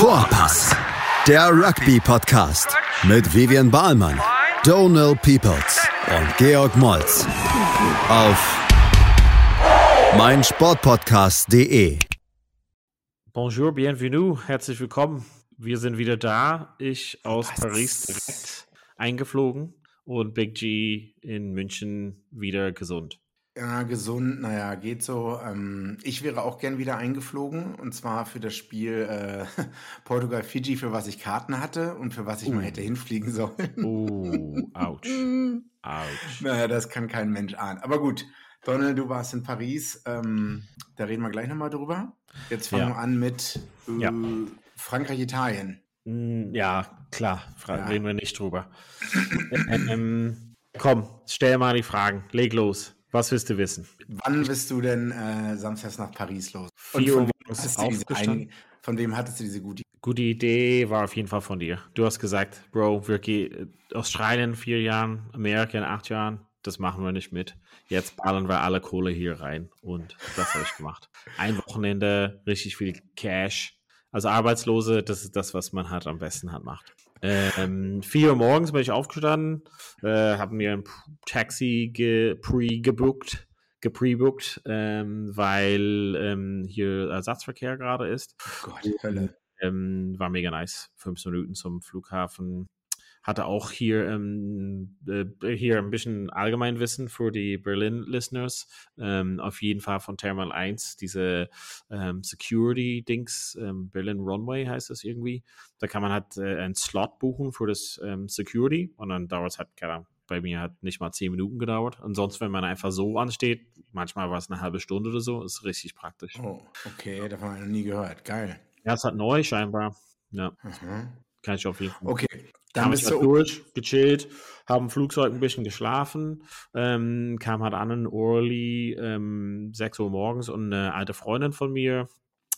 Vorpass, der Rugby-Podcast mit Vivian Bahlmann, Donal Peoples und Georg Moltz auf meinsportpodcast.de. Bonjour, bienvenue, herzlich willkommen. Wir sind wieder da. Ich aus Paris direkt eingeflogen und Big G in München wieder gesund. Ja, gesund, naja, geht so. Ähm, ich wäre auch gern wieder eingeflogen und zwar für das Spiel äh, Portugal-Fiji, für was ich Karten hatte und für was ich uh. mal hätte hinfliegen sollen. Oh, ouch. ouch. Naja, das kann kein Mensch ahnen. Aber gut, Donald, du warst in Paris. Ähm, da reden wir gleich nochmal drüber. Jetzt fangen ja. wir an mit äh, ja. Frankreich-Italien. Hm, ja, klar, Fra ja. reden wir nicht drüber. ähm, komm, stell mal die Fragen. Leg los. Was willst du wissen? Wann bist du denn äh, samstags nach Paris los? Und von wem, von wem hattest du diese gute Idee? Gute Idee war auf jeden Fall von dir. Du hast gesagt, Bro, wirklich äh, Australien vier Jahren, Amerika in acht Jahren, das machen wir nicht mit. Jetzt ballern wir alle Kohle hier rein und das habe ich gemacht. Ein Wochenende, richtig viel Cash. Also Arbeitslose, das ist das, was man halt am besten hat macht. Ähm, 4 Uhr morgens bin ich aufgestanden, äh, habe mir ein Taxi ge pre-gebookt, gepre-booked, ähm, weil ähm, hier Ersatzverkehr gerade ist. Oh Gott, Hölle. Ähm, war mega nice. Fünf Minuten zum Flughafen hatte auch hier, ähm, äh, hier ein bisschen Allgemeinwissen für die Berlin-Listeners. Ähm, auf jeden Fall von Terminal 1, diese ähm, Security-Dings, ähm, Berlin Runway heißt das irgendwie. Da kann man halt äh, einen Slot buchen für das ähm, Security und dann dauert es halt, keine Ahnung, bei mir hat nicht mal zehn Minuten gedauert. Und sonst, wenn man einfach so ansteht, manchmal war es eine halbe Stunde oder so, ist richtig praktisch. Oh, okay, davon habe ich noch nie gehört. Geil. Ja, es hat neu scheinbar. Ja. Mhm. Kann ich auf jeden Fall. Okay, dann bist du durch, gechillt, haben im Flugzeug ein bisschen geschlafen, ähm, kam halt an in Orly, ähm, 6 Uhr morgens und eine alte Freundin von mir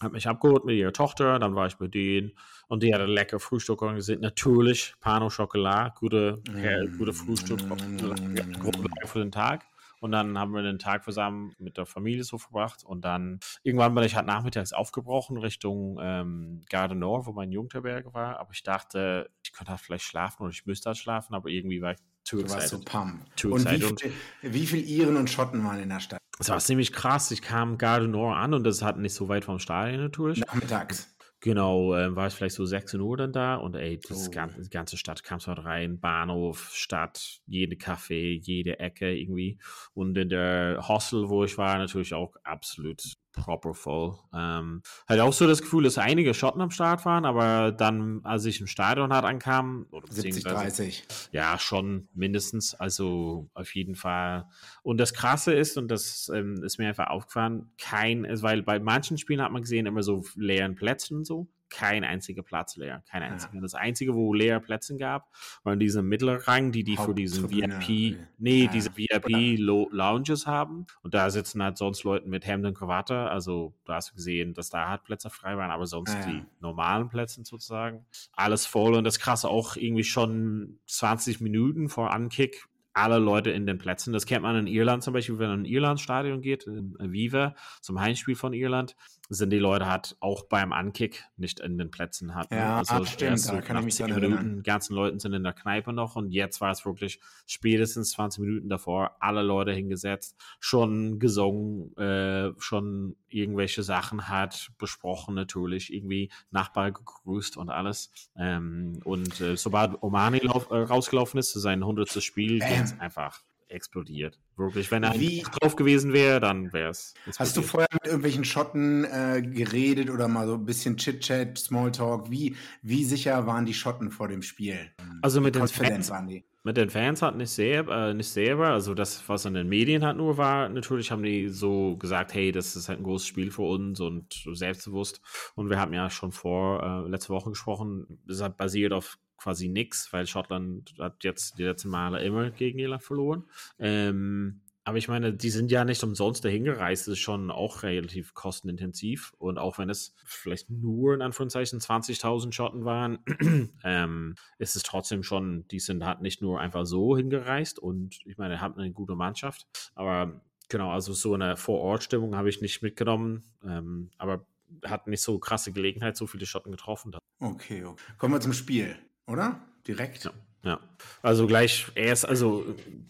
hat mich abgeholt mit ihrer Tochter, dann war ich mit denen und die hatte lecker Frühstück organisiert, natürlich Pano Schokolade, gute, mm. äh, gute Frühstück mm. für den Tag. Und dann haben wir den Tag zusammen mit der Familie so verbracht. Und dann irgendwann bin ich halt nachmittags aufgebrochen Richtung ähm, Garde Nord, wo mein Jugendherberge war. Aber ich dachte, ich könnte halt vielleicht schlafen oder ich müsste halt schlafen, aber irgendwie war ich too du excited. so pump. Too und wie viel, wie viel Iren und Schotten waren in der Stadt? Das war ziemlich krass. Ich kam Garde Nord an und das halt nicht so weit vom Stadion natürlich. Nachmittags. Genau, äh, war ich vielleicht so 16 Uhr dann da und ey, das oh. ganze, die ganze Stadt kam dort rein, Bahnhof, Stadt, jede Café, jede Ecke irgendwie. Und in der Hostel, wo ich war, natürlich auch absolut proper voll. Ähm, hatte auch so das Gefühl, dass einige Schotten am Start waren, aber dann, als ich im Stadion halt ankam, oder 70, 30. Ja, schon mindestens. Also auf jeden Fall. Und das Krasse ist, und das ähm, ist mir einfach aufgefallen, kein, weil bei manchen Spielen hat man gesehen, immer so leeren Plätze und so kein einziger Platz leer. Kein einziger. Ja. Das einzige, wo leere Plätze gab, waren diese Mittelrang, die die für diesen VIP, nee, ja. diese VIP-Lounges haben. Und da sitzen halt sonst Leute mit Hemd und Krawatte. Also da hast du gesehen, dass da halt Plätze frei waren, aber sonst ja. die normalen Plätze sozusagen. Alles voll. Und das Krasse auch irgendwie schon 20 Minuten vor Ankick alle Leute in den Plätzen. Das kennt man in Irland zum Beispiel, wenn man in Irland Stadion geht, in Viva, zum Heimspiel von Irland sind die Leute halt auch beim Ankick nicht in den Plätzen hatten. Ja, also stimmt, erst so da kann ich mich 10 Minuten, die ganzen Leute sind in der Kneipe noch und jetzt war es wirklich spätestens 20 Minuten davor, alle Leute hingesetzt, schon gesungen, äh, schon irgendwelche Sachen hat besprochen natürlich, irgendwie Nachbar gegrüßt und alles. Ähm, und äh, sobald Omani äh, rausgelaufen ist zu seinem 100. Spiel, geht es einfach explodiert. Wirklich, wenn er Wie, drauf gewesen wäre, dann wäre es. Hast du vorher mit irgendwelchen Schotten äh, geredet oder mal so ein bisschen Chit-Chat, Smalltalk? Wie, wie sicher waren die Schotten vor dem Spiel? Also mit den Fans waren die. Mit den Fans hat nicht sehr, äh, nicht selber, also das, was in den Medien hat nur war, natürlich haben die so gesagt, hey, das ist halt ein großes Spiel für uns und selbstbewusst. Und wir haben ja schon vor äh, letzte Woche gesprochen, das hat basiert auf quasi nichts, weil Schottland hat jetzt die letzten Male immer gegen Irland verloren. Ähm, aber ich meine, die sind ja nicht umsonst dahin gereist, das ist schon auch relativ kostenintensiv. Und auch wenn es vielleicht nur in Anführungszeichen 20.000 Schotten waren, ähm, ist es trotzdem schon, die sind halt nicht nur einfach so hingereist und ich meine, haben eine gute Mannschaft. Aber genau, also so eine Vorortstimmung habe ich nicht mitgenommen. Ähm, aber hat nicht so krasse Gelegenheit, so viele Schotten getroffen. Okay, okay. Kommen wir zum Spiel, oder? Direkt. Ja. Ja, also gleich erst, also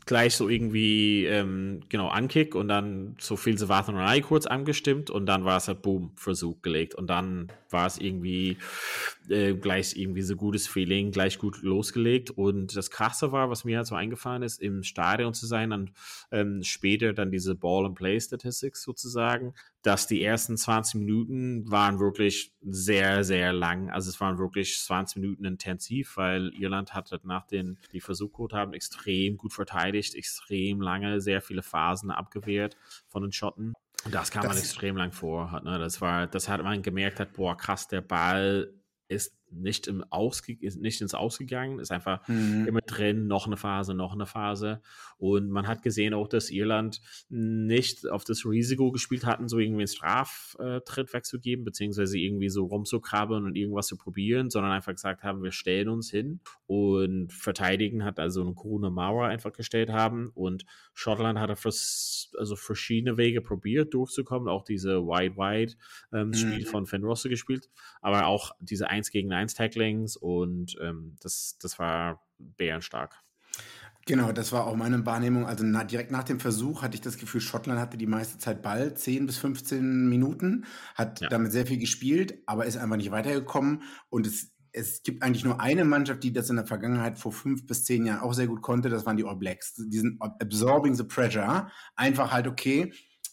gleich so irgendwie, ähm, genau, Ankick und dann so viel sie warten und kurz angestimmt und dann war es halt Boom, Versuch gelegt und dann war es irgendwie äh, gleich irgendwie so gutes Feeling, gleich gut losgelegt und das Krasse war, was mir halt so eingefallen ist, im Stadion zu sein und ähm, später dann diese Ball-and-Play-Statistics sozusagen, dass die ersten 20 Minuten waren wirklich sehr, sehr lang. Also es waren wirklich 20 Minuten intensiv, weil Irland hatte nach den, die Versuchcode haben, extrem gut verteidigt, extrem lange, sehr viele Phasen abgewehrt von den Schotten. Und das kam das man extrem lang vor. Ne? Das war, das hat man gemerkt, hat, boah, krass, der Ball ist nicht, im Ausge nicht ins Ausgegangen, ist einfach mhm. immer drin, noch eine Phase, noch eine Phase. Und man hat gesehen auch, dass Irland nicht auf das Risiko gespielt hatten, so irgendwie einen Straftritt wegzugeben, beziehungsweise irgendwie so rumzukrabbeln und irgendwas zu probieren, sondern einfach gesagt haben, wir stellen uns hin und verteidigen hat also eine grüne Mauer einfach gestellt haben und Schottland hat also verschiedene Wege probiert durchzukommen, auch diese Wide-Wide ähm, Spiel mhm. von Fenn Rosse gespielt, aber auch diese 1 gegen 1 1-Tacklings und ähm, das, das war bärenstark. Genau, das war auch meine Wahrnehmung. Also na, direkt nach dem Versuch hatte ich das Gefühl, Schottland hatte die meiste Zeit Ball, 10 bis 15 Minuten, hat ja. damit sehr viel gespielt, aber ist einfach nicht weitergekommen. Und es, es gibt eigentlich nur eine Mannschaft, die das in der Vergangenheit vor fünf bis zehn Jahren auch sehr gut konnte, das waren die All Blacks. Diesen Absorbing the Pressure. Einfach halt, okay,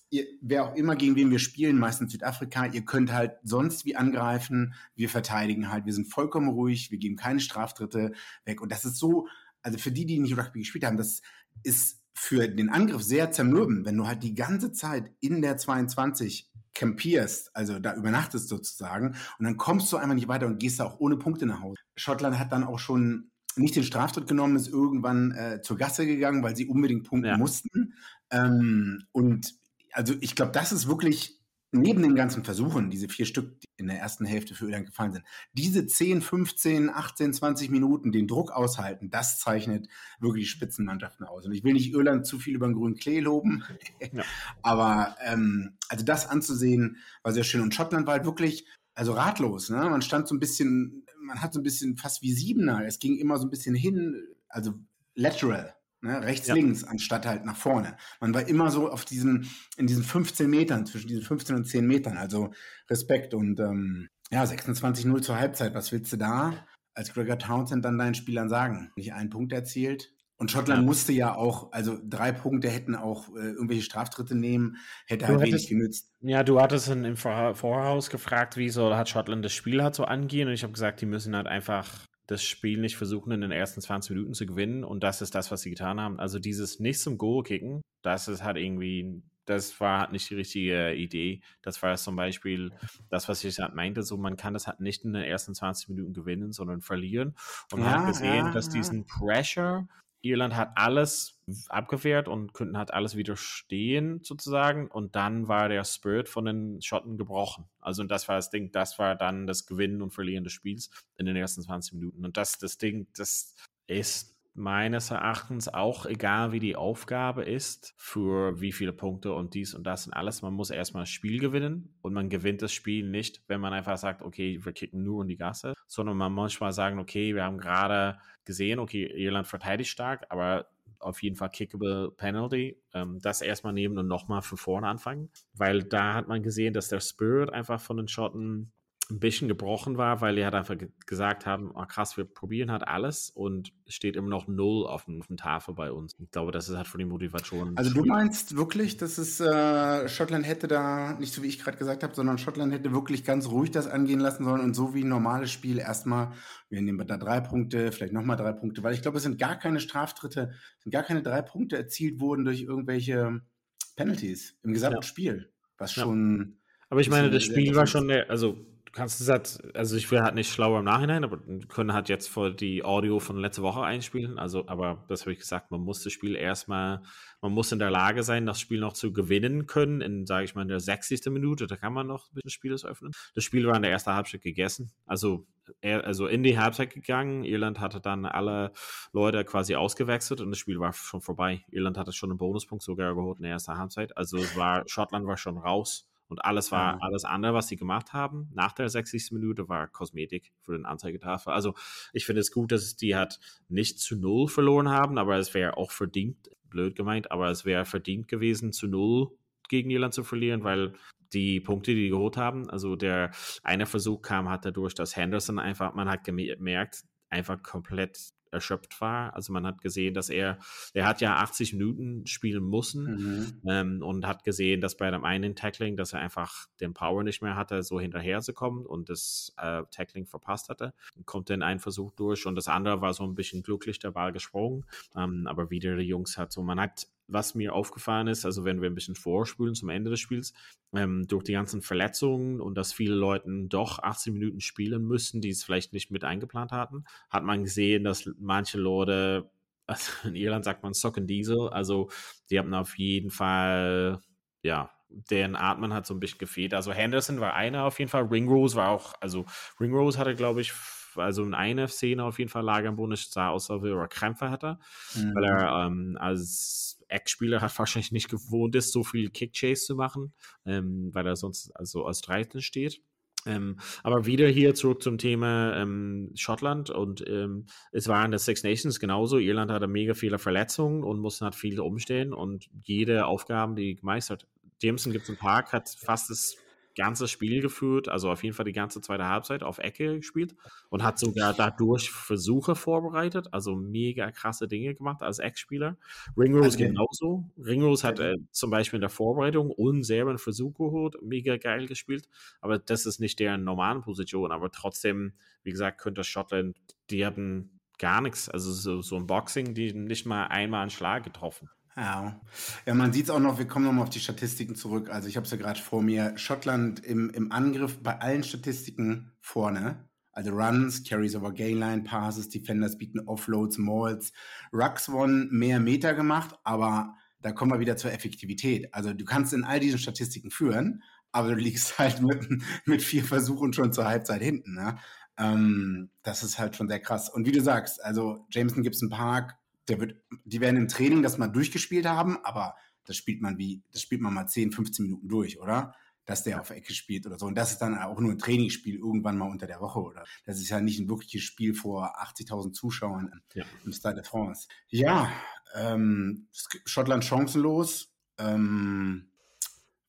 ihr, wer auch immer gegen wen wir spielen, meistens Südafrika, ihr könnt halt sonst wie angreifen, wir verteidigen halt, wir sind vollkommen ruhig, wir geben keine Straftritte weg. Und das ist so, also für die, die nicht Rugby gespielt haben, das ist für den Angriff sehr zermürbend, wenn du halt die ganze Zeit in der 22 campierst, also da übernachtest sozusagen, und dann kommst du einfach nicht weiter und gehst da auch ohne Punkte nach Hause. Schottland hat dann auch schon nicht den Straftritt genommen, ist irgendwann äh, zur Gasse gegangen, weil sie unbedingt punkten ja. mussten. Ähm, und also ich glaube, das ist wirklich neben den ganzen Versuchen, diese vier Stück, die in der ersten Hälfte für Irland gefallen sind, diese 10, 15, 18, 20 Minuten den Druck aushalten, das zeichnet wirklich Spitzenmannschaften aus. Und ich will nicht Irland zu viel über den grünen Klee loben, ja. aber ähm, also das anzusehen war sehr schön. Und Schottland war halt wirklich, also ratlos. Ne? Man stand so ein bisschen, man hat so ein bisschen fast wie Siebener. Es ging immer so ein bisschen hin, also lateral. Ne, rechts, ja. links, anstatt halt nach vorne. Man war immer so auf diesen, in diesen 15 Metern, zwischen diesen 15 und 10 Metern. Also Respekt und ähm, ja, 26-0 zur Halbzeit. Was willst du da als Gregor Townsend dann deinen Spielern sagen? Nicht einen Punkt erzielt. Und Schottland ja. musste ja auch, also drei Punkte hätten auch äh, irgendwelche Straftritte nehmen, hätte du halt wenig genützt. Ja, du hattest in, im Voraus gefragt, wie soll hat Schottland das Spiel halt so angehen und ich habe gesagt, die müssen halt einfach das Spiel nicht versuchen, in den ersten 20 Minuten zu gewinnen. Und das ist das, was sie getan haben. Also dieses nicht zum Goal kicken, das ist halt irgendwie, das war halt nicht die richtige Idee. Das war zum Beispiel das, was ich halt meinte, so man kann das halt nicht in den ersten 20 Minuten gewinnen, sondern verlieren. Und man ja, hat gesehen, ja, dass diesen Pressure Irland hat alles abgewehrt und könnten halt alles widerstehen sozusagen. Und dann war der Spirit von den Schotten gebrochen. Also das war das Ding, das war dann das Gewinnen und Verlieren des Spiels in den ersten 20 Minuten. Und das das Ding, das ist meines Erachtens auch egal, wie die Aufgabe ist, für wie viele Punkte und dies und das und alles. Man muss erstmal das Spiel gewinnen und man gewinnt das Spiel nicht, wenn man einfach sagt, okay, wir kicken nur in die Gasse, sondern man muss mal sagen, okay, wir haben gerade gesehen, okay, Irland verteidigt stark, aber auf jeden Fall kickable Penalty. Ähm, das erstmal nehmen und nochmal von vorne anfangen, weil da hat man gesehen, dass der Spirit einfach von den Schotten ein bisschen gebrochen war, weil die halt einfach gesagt haben, oh krass, wir probieren halt alles und es steht immer noch null auf dem, auf dem Tafel bei uns. Ich glaube, das ist halt von die Motivation. Also du meinst wirklich, dass es äh, Schottland hätte da, nicht so wie ich gerade gesagt habe, sondern Schottland hätte wirklich ganz ruhig das angehen lassen sollen und so wie ein normales Spiel erstmal, wir nehmen da drei Punkte, vielleicht nochmal drei Punkte, weil ich glaube, es sind gar keine Straftritte, sind gar keine drei Punkte erzielt worden durch irgendwelche Penalties im gesamten ja. Spiel, was schon... Ja. Aber ich meine, das Spiel war schon, also du kannst es halt, also ich will halt nicht schlauer im Nachhinein, aber können halt jetzt vor die Audio von letzter Woche einspielen. Also, aber das habe ich gesagt, man muss das Spiel erstmal, man muss in der Lage sein, das Spiel noch zu gewinnen können, in, sage ich mal, in der 60. Minute, da kann man noch ein bisschen Spieles öffnen. Das Spiel war in der ersten Halbzeit gegessen. Also, er, also in die Halbzeit gegangen. Irland hatte dann alle Leute quasi ausgewechselt und das Spiel war schon vorbei. Irland hatte schon einen Bonuspunkt sogar geholt in der ersten Halbzeit. Also es war, Schottland war schon raus Und alles war, ja. alles andere, was sie gemacht haben, nach der 60. Minute war Kosmetik für den Anzeigetafel. Also ich finde es gut, dass die hat nicht zu null verloren haben, aber es wäre auch verdient, blöd gemeint, aber es wäre verdient gewesen, zu null gegen Irland zu verlieren, weil die Punkte, die die geholt haben, also der eine Versuch kam hat dadurch, dass Henderson einfach, man hat gemerkt, einfach komplett erschöpft war. Also man hat gesehen, dass er, er hat ja 80 Minuten spielen müssen mhm. ähm, und hat gesehen, dass bei dem einen Tackling, dass er einfach den Power nicht mehr hatte, so hinterher zu kommen und das äh, Tackling verpasst hatte. Kommt dann ein Versuch durch und das andere war so ein bisschen glücklich der Ball gesprungen, ähm, aber wieder die Jungs hat so, man hat was mir aufgefallen ist, also wenn wir ein bisschen vorspülen zum Ende des Spiels, ähm, durch die ganzen Verletzungen und dass viele Leute doch 18 Minuten spielen müssen, die es vielleicht nicht mit eingeplant hatten, hat man gesehen, dass manche Leute, also in Irland sagt man Socken Diesel, also die haben auf jeden Fall, ja, deren Atmen hat so ein bisschen gefehlt. Also Henderson war einer auf jeden Fall, Ringrose war auch, also Ringrose hatte, glaube ich, also in einer Szene auf jeden Fall lag am Boden, sah aus, als ob er Krämpfe hatte, mhm. weil er ähm, als Ex-Spieler hat wahrscheinlich nicht gewohnt ist, so viel Kick-Chase zu machen, ähm, weil er sonst also als 13 steht. Ähm, aber wieder hier zurück zum Thema ähm, Schottland und ähm, es waren das Six Nations genauso. Irland hatte mega viele Verletzungen und musste halt viel umstehen und jede Aufgabe, die gemeistert. Jameson gibt es im Park, hat fast das ganze Spiel geführt, also auf jeden Fall die ganze zweite Halbzeit auf Ecke gespielt und hat sogar dadurch Versuche vorbereitet, also mega krasse Dinge gemacht als Ex-Spieler. Ringrose also, genauso. Ringrose hat äh, zum Beispiel in der Vorbereitung und selber einen Versuch geholt, mega geil gespielt, aber das ist nicht deren normalen Position, aber trotzdem, wie gesagt, könnte Schottland, die hatten gar nichts, also so, so ein Boxing, die nicht mal einmal einen Schlag getroffen. Ja. ja, man sieht es auch noch, wir kommen nochmal auf die Statistiken zurück. Also ich habe es ja gerade vor mir. Schottland im, im Angriff bei allen Statistiken vorne. Also Runs, Carries over Gainline, Passes, Defenders bieten Offloads, Mauls. Rucks won mehr Meter gemacht, aber da kommen wir wieder zur Effektivität. Also du kannst in all diesen Statistiken führen, aber du liegst halt mit, mit vier Versuchen schon zur Halbzeit hinten. Ne? Ähm, das ist halt schon sehr krass. Und wie du sagst, also Jameson Gibson Park, der wird, die werden im Training das mal durchgespielt haben, aber das spielt man wie, das spielt man mal 10, 15 Minuten durch, oder? Dass der auf Ecke spielt oder so. Und das ist dann auch nur ein Trainingsspiel irgendwann mal unter der Woche, oder? Das ist ja nicht ein wirkliches Spiel vor 80.000 Zuschauern ja. im Stade de France. Ja, ähm, Schottland chancenlos. Ähm,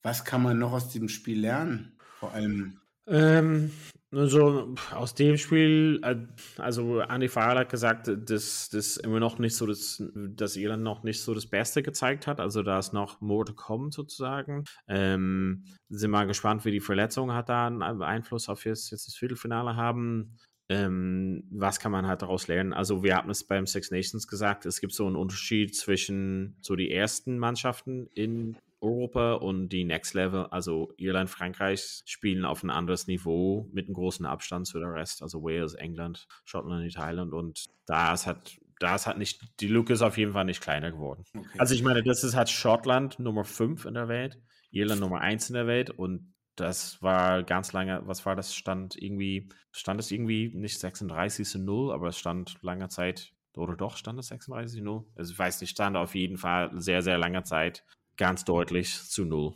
was kann man noch aus diesem Spiel lernen? Vor allem. Ähm, also aus dem Spiel, äh, also Andy Farrell hat gesagt, dass das immer noch nicht so, das, dass Irland noch nicht so das Beste gezeigt hat. Also da ist noch more come sozusagen. Ähm, sind mal gespannt, wie die Verletzung hat da einen Einfluss auf jetzt, jetzt das Viertelfinale haben. Ähm, was kann man halt daraus lernen? Also wir haben es beim Six Nations gesagt, es gibt so einen Unterschied zwischen so die ersten Mannschaften in Europa und die Next Level, also Irland, Frankreich, spielen auf ein anderes Niveau mit einem großen Abstand zu der Rest, also Wales, England, Schottland, Italien und da ist halt da ist halt nicht, die Lücke ist auf jeden Fall nicht kleiner geworden. Okay. Also ich meine, das ist halt Schottland Nummer 5 in der Welt, Irland Nummer 1 in der Welt und das war ganz lange, was war das? Stand irgendwie, stand es irgendwie nicht 36 zu 0, aber es stand lange Zeit, oder doch stand es 36 zu 0? Also ich weiß nicht, stand auf jeden Fall sehr, sehr lange Zeit ganz deutlich zu null.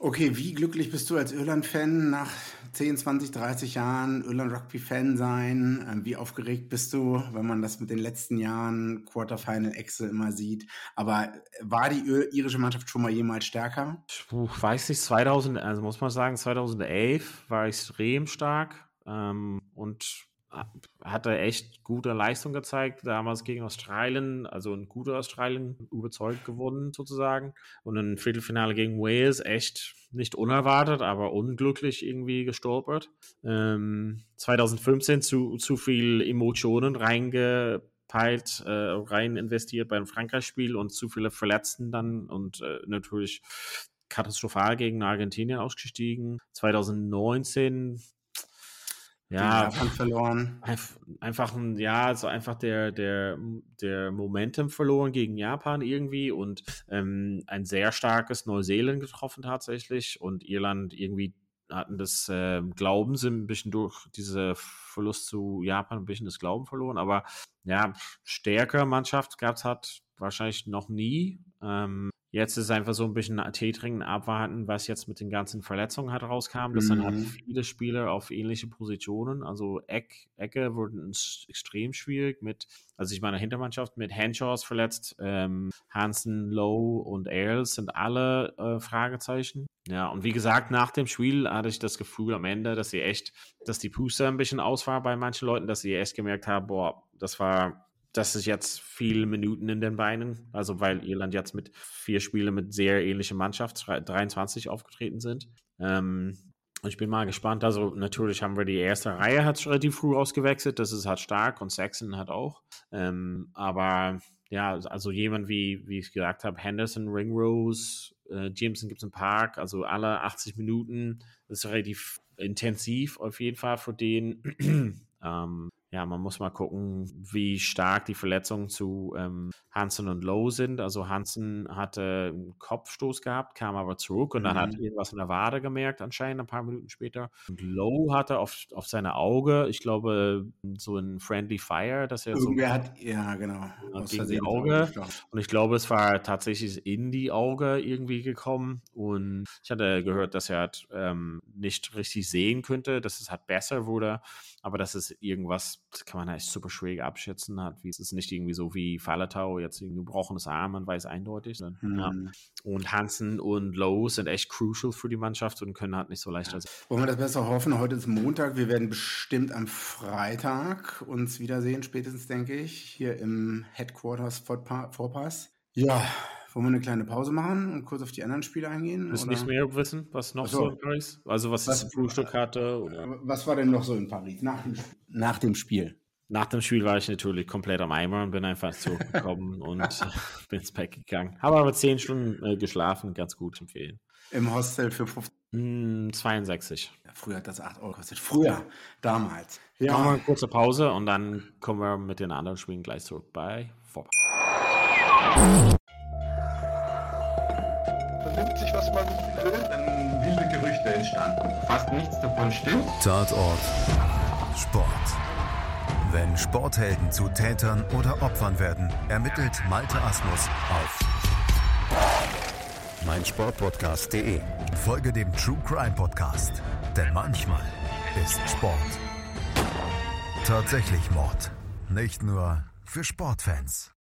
Okay, wie glücklich bist du als Irland-Fan nach 10, 20, 30 Jahren Irland-Rugby-Fan sein? Ähm, wie aufgeregt bist du, wenn man das mit den letzten Jahren Quarterfinal Excel immer sieht? Aber war die irische Mannschaft schon mal jemals stärker? Puh, weiß ich, 2000, also muss man sagen, 2011 war extrem stark ähm, und hat er echt gute Leistung gezeigt, damals gegen Australien, also ein guter Australien, überzeugt gewonnen sozusagen. Und ein Viertelfinale gegen Wales, echt nicht unerwartet, aber unglücklich irgendwie gestolpert. Ähm, 2015 zu, zu viel Emotionen reingepeilt, äh, rein investiert beim Frankreich-Spiel und zu viele Verletzten dann und äh, natürlich katastrophal gegen Argentinien ausgestiegen. 2019 ja, Japan verloren. Einfach ein, ja, also einfach der, der, der Momentum verloren gegen Japan irgendwie und ähm, ein sehr starkes Neuseeland getroffen tatsächlich und Irland irgendwie hatten das äh, Glauben, sind ein bisschen durch diese Verlust zu Japan ein bisschen das Glauben verloren, aber ja, stärker Mannschaft gab es halt wahrscheinlich noch nie. Ähm, Jetzt ist einfach so ein bisschen Tee trinken, abwarten, was jetzt mit den ganzen Verletzungen halt rauskam. Das mhm. sind halt mhm. viele Spieler auf ähnliche Positionen. Also Eck, Ecke wurden extrem schwierig mit, also ich meine Hintermannschaft mit Henshaws verletzt, ähm, Hansen, Lowe und Ailes sind alle äh, Fragezeichen. Ja, und wie gesagt, nach dem Spiel hatte ich das Gefühl am Ende, dass sie echt, dass die Puste ein bisschen aus war bei manchen Leuten, dass sie echt gemerkt haben, boah, das war das ist jetzt viele Minuten in den Beinen, also weil Irland jetzt mit vier Spielen mit sehr ähnlicher Mannschaft, 23 aufgetreten sind. Ähm, ich bin mal gespannt. Also natürlich haben wir die erste Reihe hat relativ früh ausgewechselt. Das ist halt stark und Saxon hat auch. Ähm, aber ja, also jemand wie, wie ich gesagt habe, Henderson, Ringrose, äh, Jameson gibt es im Park, also alle 80 Minuten. Ist relativ intensiv auf jeden Fall für den. ähm, ja, man muss mal gucken, wie stark die Verletzungen zu ähm, Hansen und Lowe sind. Also Hansen hatte einen Kopfstoß gehabt, kam aber zurück und mhm. dann hat mhm. irgendwas in der Wade gemerkt, anscheinend ein paar Minuten später. Und Lowe hatte auf, auf seine Auge, ich glaube, so ein Friendly Fire, dass er Irgendwer so. hat, ja, genau. Gegen die Auge. Und ich glaube, es war tatsächlich in die Auge irgendwie gekommen. Und ich hatte gehört, dass er halt, ähm, nicht richtig sehen könnte, dass es halt besser wurde aber das ist irgendwas, das kann man echt super schwierig abschätzen hat. Wie, es ist nicht irgendwie so wie Falatau, jetzt ein gebrochenes Arm, man weiß eindeutig. Mhm. Ja. Und Hansen und Lowe sind echt crucial für die Mannschaft und können halt nicht so leicht. Ja. Wollen wir das besser hoffen? Heute ist Montag, wir werden bestimmt am Freitag uns wiedersehen, spätestens denke ich, hier im Headquarters Vorpass. Ja, wollen wir eine kleine Pause machen und kurz auf die anderen Spiele eingehen? Willst du nicht mehr wissen, was noch so. so in Paris? Also was, was das Frühstück hatte? Oder? Was war denn noch so in Paris nach dem, nach dem Spiel? Nach dem Spiel war ich natürlich komplett am Eimer und bin einfach zurückgekommen und bin ins Bett gegangen. Habe aber zehn Stunden äh, geschlafen, ganz gut empfehlen. Im Hostel für 50? Hm, 62. Ja, früher hat das 8 Euro gekostet. Früher, damals. Ja. Machen wir eine kurze Pause und dann kommen wir mit den anderen Spielen gleich zurück bei Vorbei vernimmt sich, was man will, dann wilde Gerüchte entstanden. Fast nichts davon stimmt. Tatort Sport. Wenn Sporthelden zu Tätern oder Opfern werden, ermittelt Malte Asmus auf meinsportpodcast.de. Folge dem True Crime Podcast, denn manchmal ist Sport tatsächlich Mord. Nicht nur für Sportfans.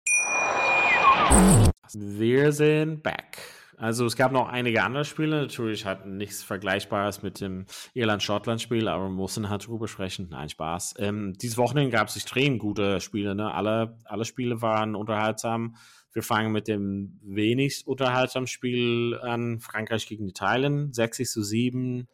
Wir sind back. Also es gab noch einige andere Spiele. Natürlich hat nichts Vergleichbares mit dem Irland-Schottland-Spiel, aber wir müssen halt drüber sprechen. Nein, Spaß. Ähm, dieses Wochenende gab es extrem gute Spiele. Ne? Alle, alle Spiele waren unterhaltsam. Wir fangen mit dem wenigst unterhaltsamen Spiel an. Frankreich gegen Italien. 60 zu 7.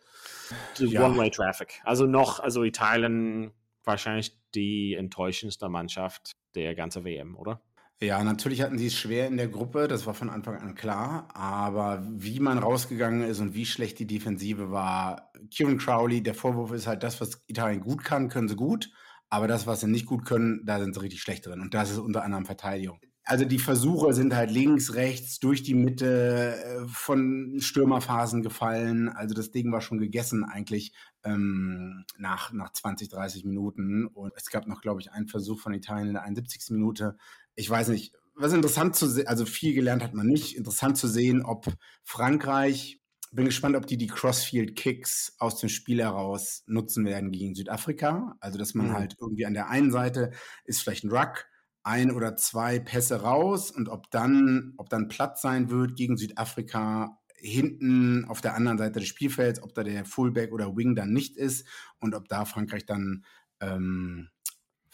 Ja. One-Way-Traffic. Also noch, also Italien wahrscheinlich die enttäuschendste Mannschaft der ganzen WM, oder? Ja, natürlich hatten sie es schwer in der Gruppe, das war von Anfang an klar. Aber wie man rausgegangen ist und wie schlecht die Defensive war, Kieran Crowley, der Vorwurf ist halt, das, was Italien gut kann, können sie gut. Aber das, was sie nicht gut können, da sind sie richtig schlecht drin. Und das ist unter anderem Verteidigung. Also die Versuche sind halt links, rechts, durch die Mitte äh, von Stürmerphasen gefallen. Also das Ding war schon gegessen eigentlich ähm, nach, nach 20, 30 Minuten. Und es gab noch, glaube ich, einen Versuch von Italien in der 71. Minute ich weiß nicht, was interessant zu sehen, also viel gelernt hat man nicht, interessant zu sehen, ob Frankreich, bin gespannt, ob die die Crossfield Kicks aus dem Spiel heraus nutzen werden gegen Südafrika. Also, dass man mhm. halt irgendwie an der einen Seite ist vielleicht ein Ruck, ein oder zwei Pässe raus und ob dann, ob dann Platz sein wird gegen Südafrika hinten auf der anderen Seite des Spielfelds, ob da der Fullback oder Wing dann nicht ist und ob da Frankreich dann ähm,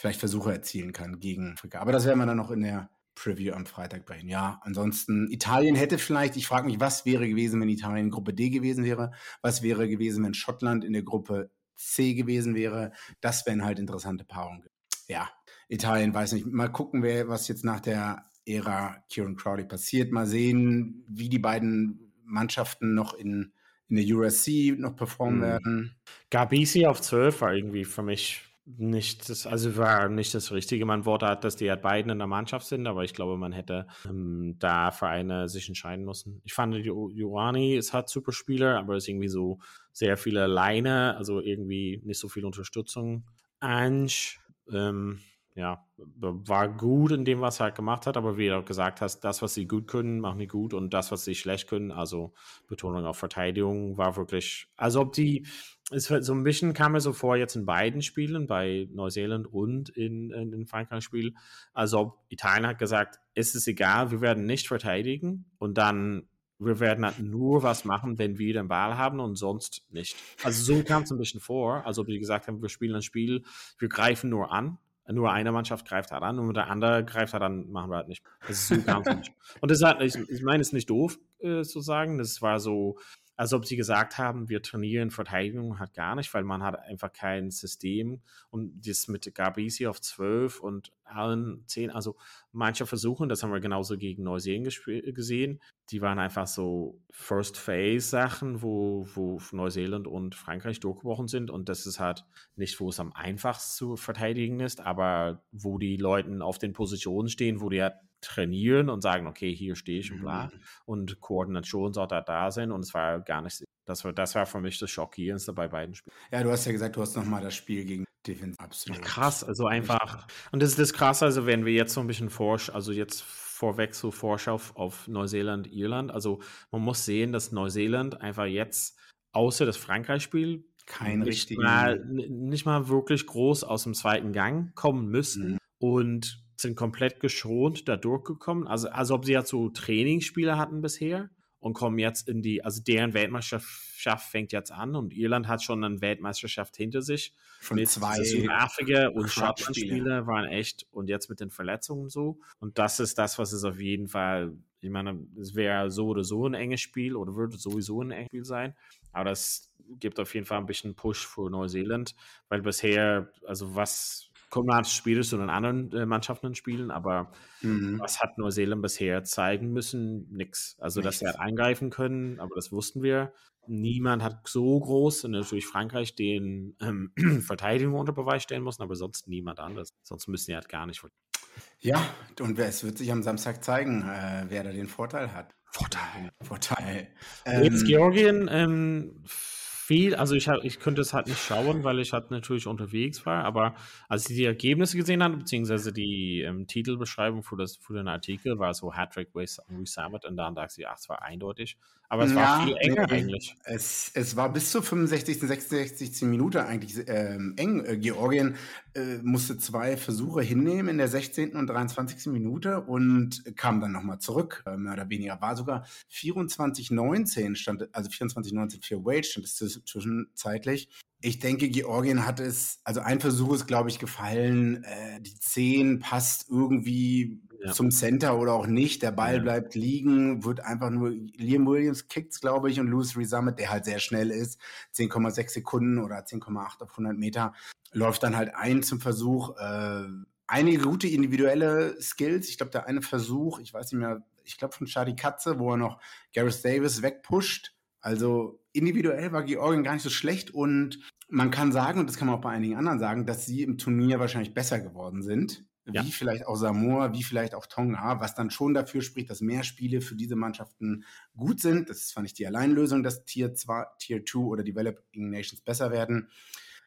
vielleicht Versuche erzielen kann gegen Afrika. Aber das werden wir dann noch in der Preview am Freitag bei Ihnen. Ja, ansonsten Italien hätte vielleicht, ich frage mich, was wäre gewesen, wenn Italien in Gruppe D gewesen wäre? Was wäre gewesen, wenn Schottland in der Gruppe C gewesen wäre? Das wären halt interessante Paarungen. Ja, Italien weiß nicht. Mal gucken, wer, was jetzt nach der Ära Kieran Crowley passiert. Mal sehen, wie die beiden Mannschaften noch in, in der USC noch performen mhm. werden. Gabisi auf 12 war irgendwie für mich nicht das, also war nicht das richtige man Wort hat, dass die halt beiden in der Mannschaft sind, aber ich glaube, man hätte ähm, da eine sich entscheiden müssen. Ich fand, Joani ist halt super Spieler, aber ist irgendwie so sehr viele alleine, also irgendwie nicht so viel Unterstützung. Ange, ähm, ja, war gut in dem, was er halt gemacht hat, aber wie du auch gesagt hast, das, was sie gut können, machen die gut und das, was sie schlecht können, also Betonung auf Verteidigung, war wirklich, also ob die, es so ein bisschen kam mir so vor, jetzt in beiden Spielen, bei Neuseeland und in, in, in Frankreich-Spiel, also Italien hat gesagt, ist es egal, wir werden nicht verteidigen und dann wir werden halt nur was machen, wenn wir den Ball haben und sonst nicht. Also so kam es ein bisschen vor, also die gesagt haben, wir spielen ein Spiel, wir greifen nur an nur eine Mannschaft greift halt an und der andere greift halt an, machen wir halt nicht. Das ist so ganz. Und das hat, ich, ich meine, es ist nicht doof äh, zu sagen. Das war so, als ob sie gesagt haben, wir trainieren Verteidigung halt gar nicht, weil man hat einfach kein System. Und das mit Gabisi auf 12 und allen 10, also manche versuchen, das haben wir genauso gegen Neuseeland gesehen, die waren einfach so First Phase Sachen, wo, wo Neuseeland und Frankreich durchgebrochen sind und das ist halt nicht, wo es am einfachsten zu verteidigen ist, aber wo die Leute auf den Positionen stehen, wo die halt trainieren und sagen, okay, hier stehe ich und bla. Mhm. Und Koordination sollte da sein und es war gar nicht, das war, das war für mich das Schockierendste bei beiden Spielen. Ja, du hast ja gesagt, du hast nochmal das Spiel gegen Defense absolut. Krass, also einfach. Und das ist das Krasse, also wenn wir jetzt so ein bisschen forsch, also jetzt vorweg so Vorschau auf, auf Neuseeland, Irland, also man muss sehen, dass Neuseeland einfach jetzt außer das Frankreich-Spiel kein nicht mal, nicht mal wirklich groß aus dem zweiten Gang kommen müssen. Mhm. Und sind komplett geschont da durchgekommen. Also, also ob sie ja so Trainingsspiele hatten bisher und kommen jetzt in die, also deren Weltmeisterschaft fängt jetzt an und Irland hat schon eine Weltmeisterschaft hinter sich. Schon mit zwei Südafrika und Schottland-Spiele waren echt und jetzt mit den Verletzungen so. Und das ist das, was es auf jeden Fall, ich meine, es wäre so oder so ein enges Spiel oder würde sowieso ein enges Spiel sein. Aber das gibt auf jeden Fall ein bisschen Push für Neuseeland, weil bisher, also was kommt man Spiele zu den anderen äh, Mannschaften spielen, aber mhm. was hat Neuseeland bisher zeigen müssen? Nix. Also, Nichts. dass sie halt eingreifen können, aber das wussten wir. Niemand hat so groß, und natürlich Frankreich, den ähm, Verteidigung unter Beweis stellen müssen, aber sonst niemand anders. Sonst müssen sie halt gar nicht. Ja, und es wird sich am Samstag zeigen, äh, wer da den Vorteil hat. Vorteil. Vorteil. Jetzt ähm, Georgien, ähm, viel, also ich, ich könnte es halt nicht schauen, weil ich halt natürlich unterwegs war, aber als ich die Ergebnisse gesehen habe, beziehungsweise die ähm, Titelbeschreibung für, das, für den Artikel, war so Hattrick Summit und dann dachte ich, ach, es war eindeutig. Aber es ja, war viel enger nee, eigentlich. Es, es war bis zur 65., 66. Minute eigentlich ähm, eng. Äh, Georgien äh, musste zwei Versuche hinnehmen in der 16. und 23. Minute und kam dann nochmal zurück, äh, mehr oder weniger. War sogar 24-19 stand, also 24-19 für Wade stand es zwischenzeitlich. Ich denke, Georgien hat es, also ein Versuch ist, glaube ich, gefallen. Äh, die 10 passt irgendwie ja. zum Center oder auch nicht. Der Ball ja. bleibt liegen, wird einfach nur, Liam Williams kickt glaube ich, und Louis Resummit, der halt sehr schnell ist, 10,6 Sekunden oder 10,8 auf 100 Meter, läuft dann halt ein zum Versuch. Äh, einige gute individuelle Skills. Ich glaube, der eine Versuch, ich weiß nicht mehr, ich glaube von Shadi Katze, wo er noch Gareth Davis wegpusht. Also individuell war Georgien gar nicht so schlecht und man kann sagen, und das kann man auch bei einigen anderen sagen, dass sie im Turnier wahrscheinlich besser geworden sind ja. wie vielleicht auch Samoa, wie vielleicht auch Tonga, was dann schon dafür spricht, dass mehr Spiele für diese Mannschaften gut sind. Das ist zwar nicht die Alleinlösung, dass Tier 2, Tier 2 oder Developing Nations besser werden.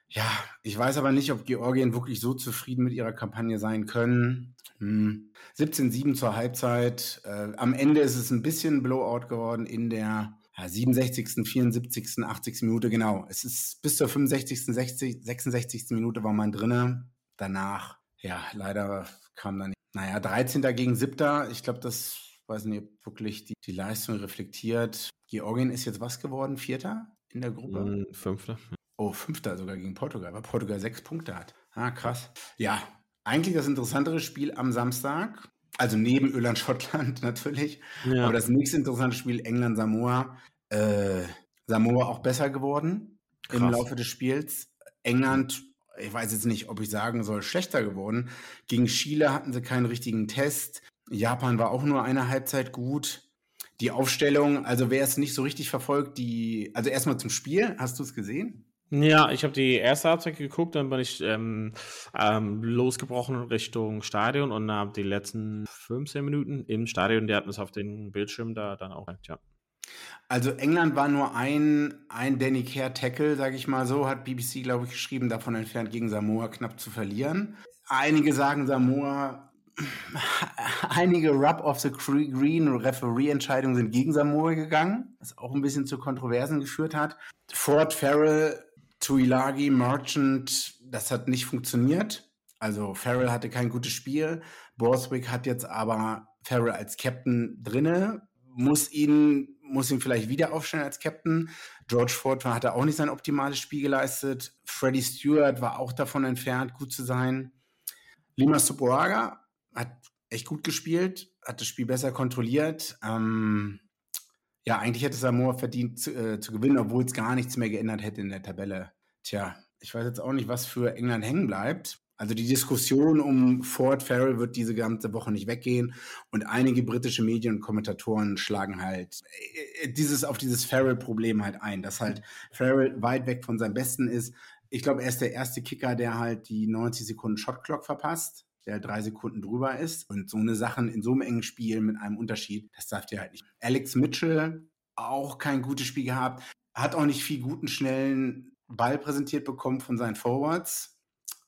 Ja, ich weiß aber nicht, ob Georgien wirklich so zufrieden mit ihrer Kampagne sein können. Hm. 17-7 zur Halbzeit. Äh, am Ende ist es ein bisschen Blowout geworden in der ja, 67., 74., 80. Minute, genau. Es ist bis zur 65., 60, 66. Minute war man drinne. Danach ja, leider kam dann, naja, 13. gegen 7. Ich glaube, das weiß nicht, ob wirklich die, die Leistung reflektiert. Georgien ist jetzt was geworden? Vierter in der Gruppe? Mm, fünfter. Oh, Fünfter sogar gegen Portugal, weil Portugal sechs Punkte hat. Ah, krass. Ja, eigentlich das interessantere Spiel am Samstag. Also neben Irland, Schottland natürlich. Ja. Aber das nächste interessante Spiel England-Samoa. Äh, Samoa auch besser geworden Krass. im Laufe des Spiels. England ich weiß jetzt nicht, ob ich sagen soll, schlechter geworden. Gegen Chile hatten sie keinen richtigen Test. Japan war auch nur eine Halbzeit gut. Die Aufstellung, also wer es nicht so richtig verfolgt, die, also erstmal zum Spiel, hast du es gesehen? Ja, ich habe die erste Halbzeit geguckt, dann bin ich ähm, ähm, losgebrochen Richtung Stadion und habe die letzten 15 Minuten im Stadion, die hatten es auf den Bildschirm da dann auch, ja. Also England war nur ein, ein Danny Care Tackle, sage ich mal so, hat BBC, glaube ich, geschrieben, davon entfernt gegen Samoa knapp zu verlieren. Einige sagen Samoa, einige Rub of the Green Referee-Entscheidungen sind gegen Samoa gegangen, was auch ein bisschen zu Kontroversen geführt hat. Ford Farrell, Tuilagi, Merchant, das hat nicht funktioniert. Also Farrell hatte kein gutes Spiel. Borswick hat jetzt aber Farrell als Captain drinne, muss ihn, muss ihn vielleicht wieder aufstellen als Captain. George Ford hatte auch nicht sein optimales Spiel geleistet. Freddie Stewart war auch davon entfernt, gut zu sein. Lima Supoaga hat echt gut gespielt, hat das Spiel besser kontrolliert. Ähm, ja, eigentlich hätte Samoa verdient zu, äh, zu gewinnen, obwohl es gar nichts mehr geändert hätte in der Tabelle. Tja, ich weiß jetzt auch nicht, was für England hängen bleibt. Also die Diskussion um Ford Farrell wird diese ganze Woche nicht weggehen und einige britische Medien und Kommentatoren schlagen halt äh, dieses auf dieses Farrell-Problem halt ein, dass halt Farrell weit weg von seinem Besten ist. Ich glaube, er ist der erste Kicker, der halt die 90 Sekunden Shotclock verpasst, der drei Sekunden drüber ist und so eine Sachen in so einem engen Spiel mit einem Unterschied, das darf der halt nicht. Alex Mitchell auch kein gutes Spiel gehabt, hat auch nicht viel guten schnellen Ball präsentiert bekommen von seinen Forwards.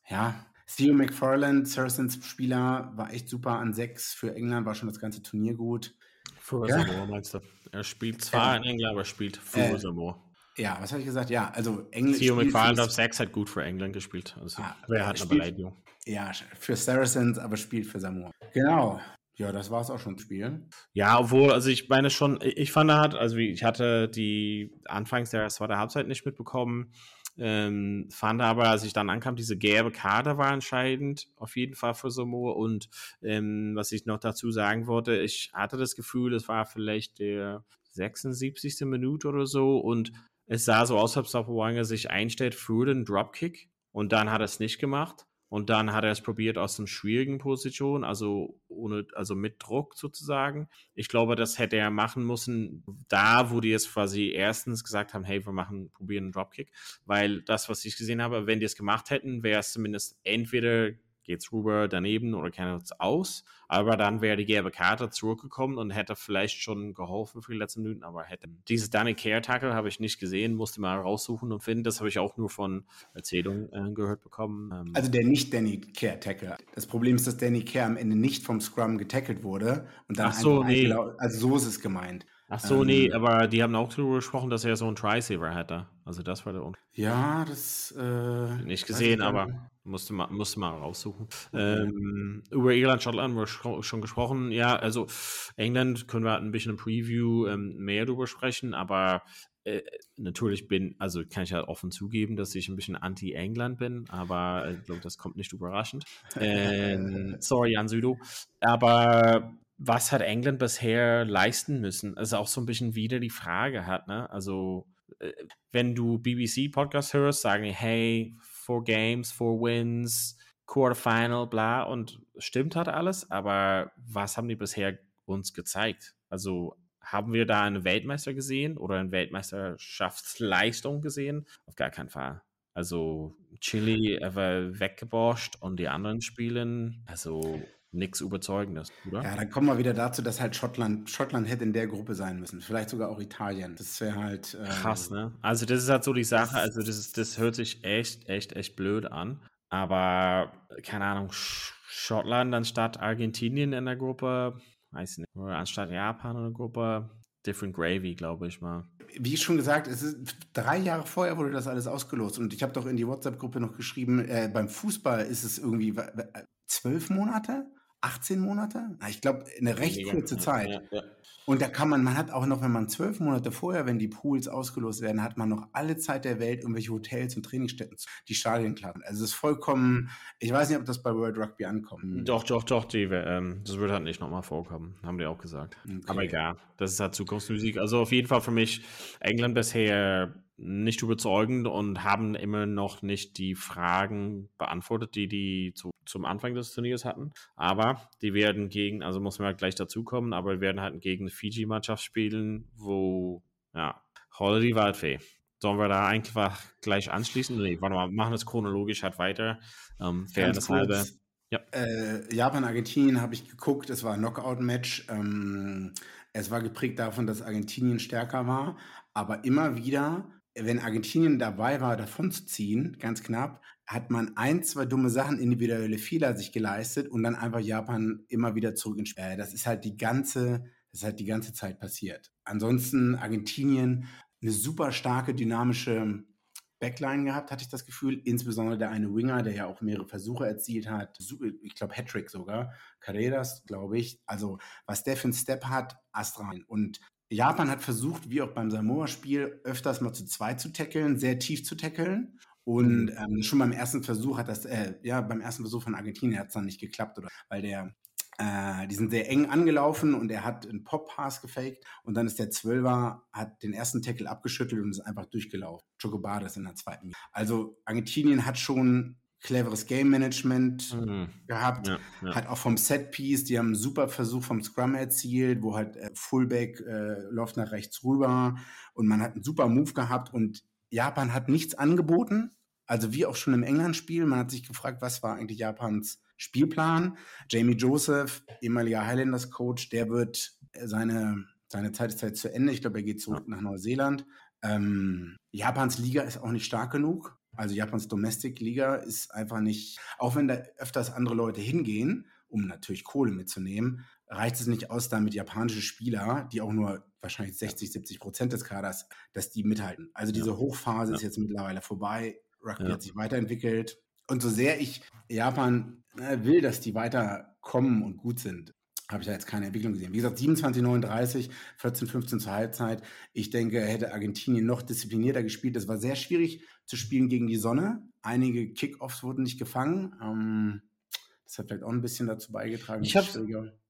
Ja, Theo McFarland, Saracens Spieler, war echt super an sechs. Für England war schon das ganze Turnier gut. Für ja. Samoa meinst du? Er spielt zwar äh, in England, aber spielt für äh, Samoa. Ja, was habe ich gesagt? Ja, also England. Theo McFarland auf sechs hat gut für England gespielt. Also, ah, wer hat eine Beleidigung? Ja, für Saracens, aber spielt für Samoa. Genau. Ja, das war es auch schon Spiel. Ja, obwohl, also ich meine schon, ich fand er hat, also ich hatte die anfangs der zweiten Halbzeit nicht mitbekommen. Ähm, fand aber, als ich dann ankam, diese gelbe Karte war entscheidend, auf jeden Fall für Samoa. Und ähm, was ich noch dazu sagen wollte, ich hatte das Gefühl, es war vielleicht der 76. Minute oder so und es sah so aus, als ob Wanga sich einstellt für den Dropkick und dann hat er es nicht gemacht. Und dann hat er es probiert aus einer schwierigen Position, also ohne, also mit Druck sozusagen. Ich glaube, das hätte er machen müssen, da, wo die jetzt quasi erstens gesagt haben, hey, wir machen, probieren einen Dropkick. Weil das, was ich gesehen habe, wenn die es gemacht hätten, wäre es zumindest entweder geht's rüber daneben oder kann es aus. Aber dann wäre die gelbe Karte zurückgekommen und hätte vielleicht schon geholfen für die letzten Minuten, aber hätte. Dieses Danny Care Tackle habe ich nicht gesehen, musste mal raussuchen und finden. Das habe ich auch nur von Erzählungen äh, gehört bekommen. Ähm also der nicht Danny Care Tackle. Das Problem ist, dass Danny Care am Ende nicht vom Scrum getackelt wurde und dann Ach so, nee. also so ist es gemeint. Ach so, ähm, nee, aber die haben auch darüber gesprochen, dass er so einen Tri-Saver hatte. Also das war der Unterschied. Ja, das äh, nicht gesehen, aber musste mal, musste mal raussuchen. Ähm, über Irland, Schottland haben wir schon gesprochen. Ja, also England können wir ein bisschen im Preview ähm, mehr darüber sprechen, aber äh, natürlich bin, also kann ich ja offen zugeben, dass ich ein bisschen anti-England bin, aber ich glaube, das kommt nicht überraschend. Ähm, sorry an Südo. Aber was hat England bisher leisten müssen? Also auch so ein bisschen wieder die Frage hat, ne? Also, äh, wenn du BBC-Podcast hörst, sagen die, hey, four Games, four Wins, Quarterfinal, bla, und stimmt hat alles, aber was haben die bisher uns gezeigt? Also, haben wir da einen Weltmeister gesehen oder eine Weltmeisterschaftsleistung gesehen? Auf gar keinen Fall. Also Chile einfach weggeborscht und die anderen spielen, also nichts Überzeugendes, oder? Ja, dann kommen wir wieder dazu, dass halt Schottland, Schottland hätte in der Gruppe sein müssen. Vielleicht sogar auch Italien. Das wäre halt. Äh, Krass, ne? Also, das ist halt so die Sache. Also, das, ist, das hört sich echt, echt, echt blöd an. Aber, keine Ahnung, Schottland anstatt Argentinien in der Gruppe, weiß nicht, oder anstatt Japan in der Gruppe, Different Gravy, glaube ich mal. Wie schon gesagt, es ist drei Jahre vorher wurde das alles ausgelost und ich habe doch in die WhatsApp-Gruppe noch geschrieben, äh, beim Fußball ist es irgendwie zwölf Monate 18 Monate? Ich glaube, eine recht kurze Zeit. Ja, ja. Und da kann man, man hat auch noch, wenn man zwölf Monate vorher, wenn die Pools ausgelost werden, hat man noch alle Zeit der Welt, irgendwelche Hotels und Trainingsstätten, die Stadien klappen. Also es ist vollkommen, ich weiß nicht, ob das bei World Rugby ankommt. Doch, doch, doch, die, ähm, das wird halt nicht nochmal vorkommen, haben die auch gesagt. Okay. Aber egal, das ist halt Zukunftsmusik. Also auf jeden Fall für mich England bisher nicht überzeugend und haben immer noch nicht die Fragen beantwortet, die die zu, zum Anfang des Turniers hatten. Aber die werden gegen, also muss man halt gleich dazukommen, aber wir werden halt gegen eine Fiji-Mannschaft spielen, wo, ja, Holiday Waldfee. Sollen wir da einfach gleich anschließen? Nee, warte mal, machen das chronologisch halt weiter. Ähm, Fairness halber. Ja. Äh, Japan, Argentinien habe ich geguckt, es war ein Knockout-Match. Ähm, es war geprägt davon, dass Argentinien stärker war, aber immer wieder, wenn Argentinien dabei war, davon zu ziehen, ganz knapp, hat man ein, zwei dumme Sachen, individuelle Fehler sich geleistet und dann einfach Japan immer wieder zurück ins Spiel. Das ist halt die ganze, das ist halt die ganze Zeit passiert. Ansonsten Argentinien eine super starke, dynamische Backline gehabt, hatte ich das Gefühl. Insbesondere der eine Winger, der ja auch mehrere Versuche erzielt hat. Ich glaube, Hattrick sogar. Carreras, glaube ich. Also, was der für einen Step hat, astral. Und Japan hat versucht, wie auch beim Samoa-Spiel, öfters mal zu zweit zu tackeln, sehr tief zu tackeln. Und mhm. ähm, schon beim ersten Versuch hat das, äh, ja, beim ersten Versuch von Argentinien hat es dann nicht geklappt, oder? Weil der äh, die sind sehr eng angelaufen und er hat einen Pop-Pass gefaked und dann ist der Zwölfer, hat den ersten Tackle abgeschüttelt und ist einfach durchgelaufen. Chocobares in der zweiten. Also Argentinien hat schon cleveres Game Management mhm. gehabt, ja, ja. hat auch vom Set Piece, die haben einen super Versuch vom Scrum erzielt, wo halt äh, Fullback äh, läuft nach rechts rüber und man hat einen super Move gehabt und Japan hat nichts angeboten, also wie auch schon im England-Spiel, man hat sich gefragt, was war eigentlich Japans Spielplan. Jamie Joseph, ehemaliger Highlanders-Coach, der wird äh, seine, seine Zeit ist halt zu Ende. Ich glaube, er geht zurück nach Neuseeland. Ähm, Japans Liga ist auch nicht stark genug. Also Japans Domestic Liga ist einfach nicht, auch wenn da öfters andere Leute hingehen, um natürlich Kohle mitzunehmen, reicht es nicht aus, damit japanische Spieler, die auch nur wahrscheinlich 60, 70 Prozent des Kaders, dass die mithalten. Also diese ja. Hochphase ja. ist jetzt mittlerweile vorbei. Rugby ja. hat sich weiterentwickelt. Und so sehr ich Japan äh, will, dass die weiterkommen und gut sind, habe ich da jetzt keine Entwicklung gesehen. Wie gesagt, 27, 39, 14, 15 zur Halbzeit. Ich denke, hätte Argentinien noch disziplinierter gespielt. Es war sehr schwierig zu spielen gegen die Sonne. Einige Kickoffs wurden nicht gefangen. Ähm, das hat vielleicht auch ein bisschen dazu beigetragen. Ich habe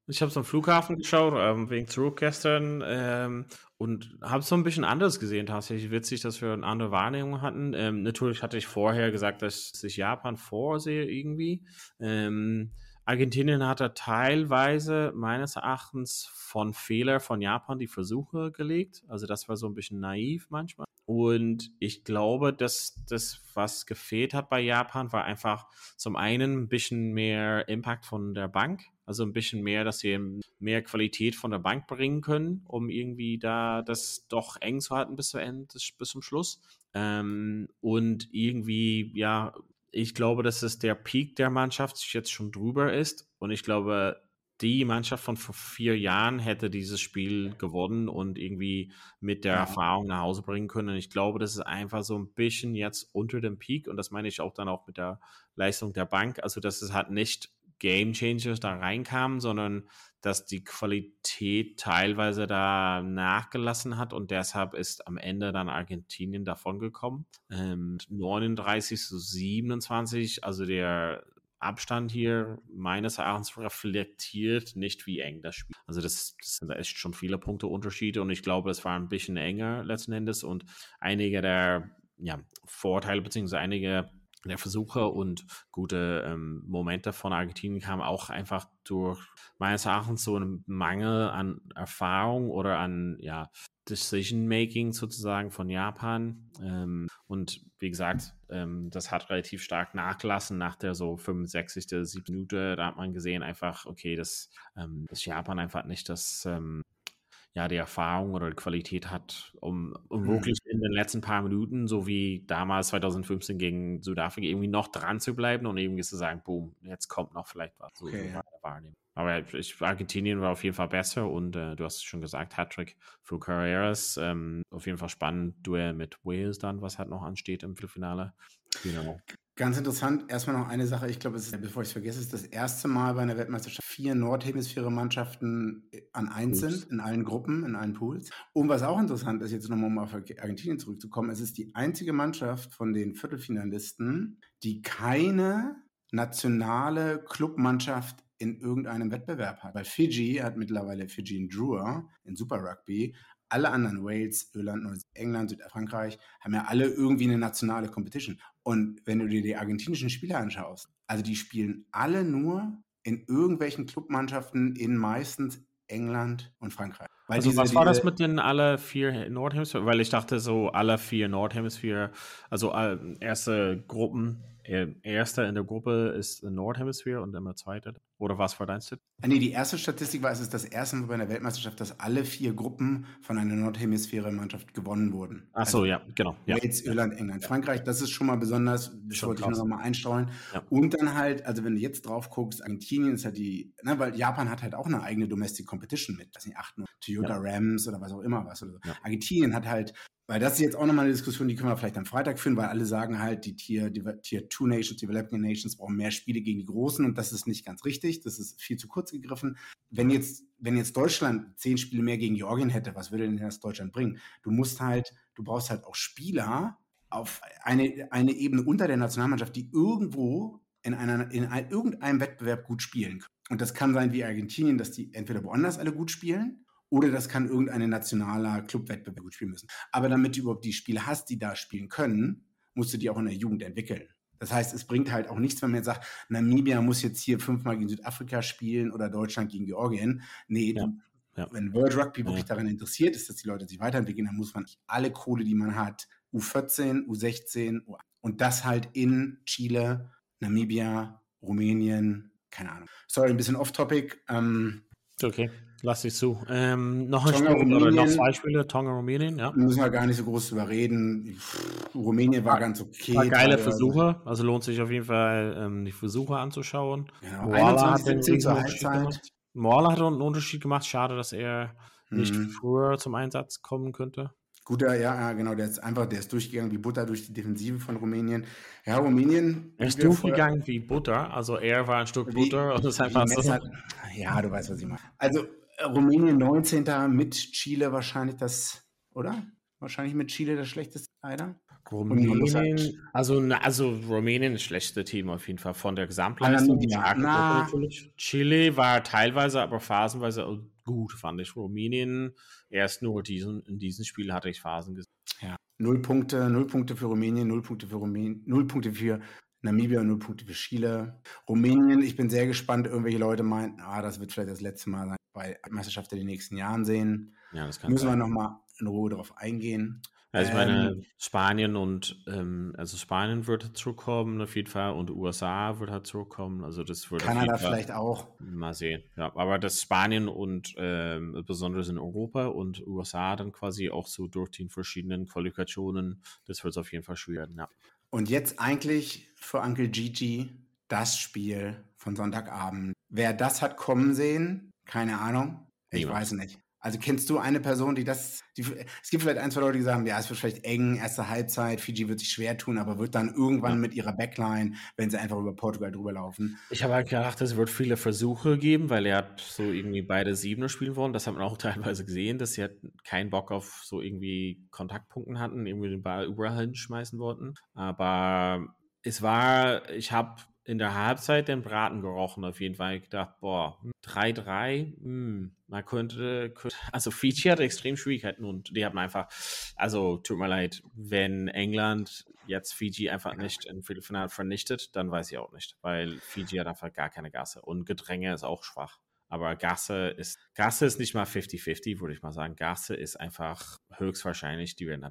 ich habe es am Flughafen geschaut, ähm, wegen zurück gestern, ähm, und habe es so ein bisschen anders gesehen. Tatsächlich witzig, dass wir eine andere Wahrnehmung hatten. Ähm, natürlich hatte ich vorher gesagt, dass ich Japan vorsehe irgendwie. Ähm, Argentinien hat da teilweise meines Erachtens von Fehler von Japan die Versuche gelegt. Also das war so ein bisschen naiv manchmal. Und ich glaube, dass das, was gefehlt hat bei Japan, war einfach zum einen ein bisschen mehr Impact von der Bank. Also ein bisschen mehr, dass sie mehr Qualität von der Bank bringen können, um irgendwie da das doch eng zu halten bis, zum Ende, bis zum Schluss. Ähm, und irgendwie, ja, ich glaube, dass es der Peak der Mannschaft jetzt schon drüber ist. Und ich glaube, die Mannschaft von vor vier Jahren hätte dieses Spiel gewonnen und irgendwie mit der. Erfahrung nach Hause bringen können. ich glaube, das ist einfach so ein bisschen jetzt unter dem Peak und das meine ich auch dann auch mit der Leistung der Bank. Also, dass es halt nicht Game Changers da reinkamen, sondern dass die Qualität teilweise da nachgelassen hat und deshalb ist am Ende dann Argentinien davongekommen. Ähm, 39 zu 27, also der Abstand hier meines Erachtens reflektiert nicht, wie eng das Spiel. Also das, das sind echt schon viele Punkte Unterschiede und ich glaube, es war ein bisschen enger letzten Endes und einige der ja, Vorteile beziehungsweise einige der Versuche und gute ähm, Momente von Argentinien kamen auch einfach durch meines Erachtens so einen Mangel an Erfahrung oder an ja, Decision-Making sozusagen von Japan. Ähm, und wie gesagt, ähm, das hat relativ stark nachgelassen nach der so 65. 7. Minute. Da hat man gesehen einfach, okay, dass, ähm, dass Japan einfach nicht das ähm, ja, die Erfahrung oder die Qualität hat, um, um mhm. wirklich in den letzten paar Minuten, so wie damals 2015 gegen Südafrika, irgendwie noch dran zu bleiben und irgendwie zu sagen, boom, jetzt kommt noch vielleicht was. So, okay, so wahrnehmen. Aber ich, Argentinien war auf jeden Fall besser und äh, du hast es schon gesagt, Hattrick für Carreras. Ähm, auf jeden Fall spannend. Duell mit Wales dann, was halt noch ansteht im Viertelfinale. Genau. Ganz interessant, erstmal noch eine Sache, ich glaube, es ist, bevor ich es vergesse, ist das erste Mal bei einer Weltmeisterschaft vier Nordhemisphäre-Mannschaften an eins sind, in allen Gruppen, in allen Pools. Und was auch interessant ist, jetzt nochmal um auf Argentinien zurückzukommen, es ist die einzige Mannschaft von den Viertelfinalisten, die keine nationale Clubmannschaft in irgendeinem Wettbewerb hat. Weil Fiji hat mittlerweile Fiji in Drua in Super Rugby. Alle anderen, Wales, Irland, Neuseeland, England, Südfrankreich, haben ja alle irgendwie eine nationale Competition. Und wenn du dir die argentinischen Spieler anschaust, also die spielen alle nur in irgendwelchen Clubmannschaften in meistens England und Frankreich. Weil also diese, was war das mit den alle vier Nordhemisphären? Weil ich dachte so alle vier Nordhemisphären, also erste Gruppen Erster in der Gruppe ist Nordhemisphäre und immer Zweiter. Oder was war dein Tipp? Ah, nee, die erste Statistik war, es ist das erste Mal bei einer Weltmeisterschaft, dass alle vier Gruppen von einer Nordhemisphäre-Mannschaft gewonnen wurden. Ach so, also, ja, genau. Ja. Wales, Irland, England, Frankreich, das ist schon mal besonders, das schon wollte krass. ich nur noch mal einstreuen. Ja. Und dann halt, also wenn du jetzt drauf guckst, Argentinien ist halt die, na, weil Japan hat halt auch eine eigene Domestic Competition mit, das sind acht Toyota ja. Rams oder was auch immer was. Oder so. Argentinien hat halt weil das ist jetzt auch nochmal eine Diskussion, die können wir vielleicht am Freitag führen, weil alle sagen halt, die Tier, Tier 2 Nations, Developing Nations brauchen mehr Spiele gegen die Großen und das ist nicht ganz richtig. Das ist viel zu kurz gegriffen. Wenn jetzt, wenn jetzt Deutschland zehn Spiele mehr gegen Georgien hätte, was würde denn das Deutschland bringen? Du musst halt, du brauchst halt auch Spieler auf eine, eine Ebene unter der Nationalmannschaft, die irgendwo in, einer, in ein, irgendeinem Wettbewerb gut spielen können. Und das kann sein wie Argentinien, dass die entweder woanders alle gut spielen oder das kann irgendein nationaler Clubwettbewerb gut spielen müssen. Aber damit du überhaupt die Spiele hast, die da spielen können, musst du die auch in der Jugend entwickeln. Das heißt, es bringt halt auch nichts, wenn man jetzt sagt, Namibia muss jetzt hier fünfmal gegen Südafrika spielen oder Deutschland gegen Georgien. Nee, ja, du, ja. wenn World Rugby ja. wirklich daran interessiert ist, dass die Leute sich weiterentwickeln, dann muss man alle Kohle, die man hat, U14, U16 und das halt in Chile, Namibia, Rumänien, keine Ahnung. Sorry, ein bisschen off-topic. Ähm, okay. Lass dich zu. Ähm, noch ein Tonga, Spiel oder noch zwei Spiele, Tonga, Rumänien, ja. Müssen wir gar nicht so groß drüber reden. Rumänien war, war ganz okay. War geile Versuche, also lohnt sich auf jeden Fall, ähm, die Versuche anzuschauen. Genau. Moala hat den zur Halbzeit. Moala hat einen Unterschied gemacht. Schade, dass er mhm. nicht früher zum Einsatz kommen könnte. Guter, ja, ja, genau, der ist einfach, der ist durchgegangen wie Butter durch die Defensive von Rumänien. Ja, Rumänien. Er ist durchgegangen wie Butter, also er war ein Stück wie, Butter und ist einfach so. ja, du weißt, was ich meine. Also Rumänien 19. mit Chile wahrscheinlich das, oder? Wahrscheinlich mit Chile das schlechteste leider. Rumänien, also, also Rumänien das schlechteste Team auf jeden Fall von der Gesamtleistung. Na, Chile war teilweise, aber phasenweise gut, fand ich. Rumänien erst nur diesen, in diesem Spiel hatte ich Phasen gesehen. Ja, null Punkte, null Punkte für Rumänien, null Punkte für Rumänien, null Punkte für Namibia null Punkte für Chile. Rumänien, ich bin sehr gespannt. Irgendwelche Leute meinten, ah, das wird vielleicht das letzte Mal sein bei Meisterschaft in den nächsten Jahren sehen. Ja, das kann Müssen sein. wir nochmal in Ruhe darauf eingehen. Also ich meine, ähm, Spanien und ähm, also Spanien wird zurückkommen auf jeden Fall und USA wird halt zurückkommen. Also das wird Kanada vielleicht auch. Mal sehen. Ja, aber das Spanien und ähm, besonders in Europa und USA dann quasi auch so durch die verschiedenen Qualifikationen, das wird auf jeden Fall schwer. Ja. Und jetzt eigentlich für Uncle Gigi das Spiel von Sonntagabend. Wer das hat kommen sehen, keine Ahnung. Ich Niemand. weiß nicht. Also kennst du eine Person, die das, die, es gibt vielleicht ein, zwei Leute, die sagen, ja, es wird vielleicht eng, erste Halbzeit, Fiji wird sich schwer tun, aber wird dann irgendwann ja. mit ihrer Backline, wenn sie einfach über Portugal drüber laufen. Ich habe halt gedacht, es wird viele Versuche geben, weil er hat so irgendwie beide Siebener spielen wollen. Das hat man auch teilweise gesehen, dass sie halt keinen Bock auf so irgendwie Kontaktpunkten hatten, irgendwie den Ball überall hinschmeißen wollten. Aber es war, ich habe in der Halbzeit den Braten gerochen, auf jeden Fall. Ich gedacht, boah, 3-3, hm, man könnte, könnte, also Fiji hatte extrem Schwierigkeiten und die haben einfach, also tut mir leid, wenn England jetzt Fiji einfach nicht im Viertelfinale vernichtet, dann weiß ich auch nicht, weil Fiji hat einfach gar keine Gasse und Gedränge ist auch schwach. Aber Gasse ist, Gasse ist nicht mal 50-50, würde ich mal sagen. Gasse ist einfach höchstwahrscheinlich, die werden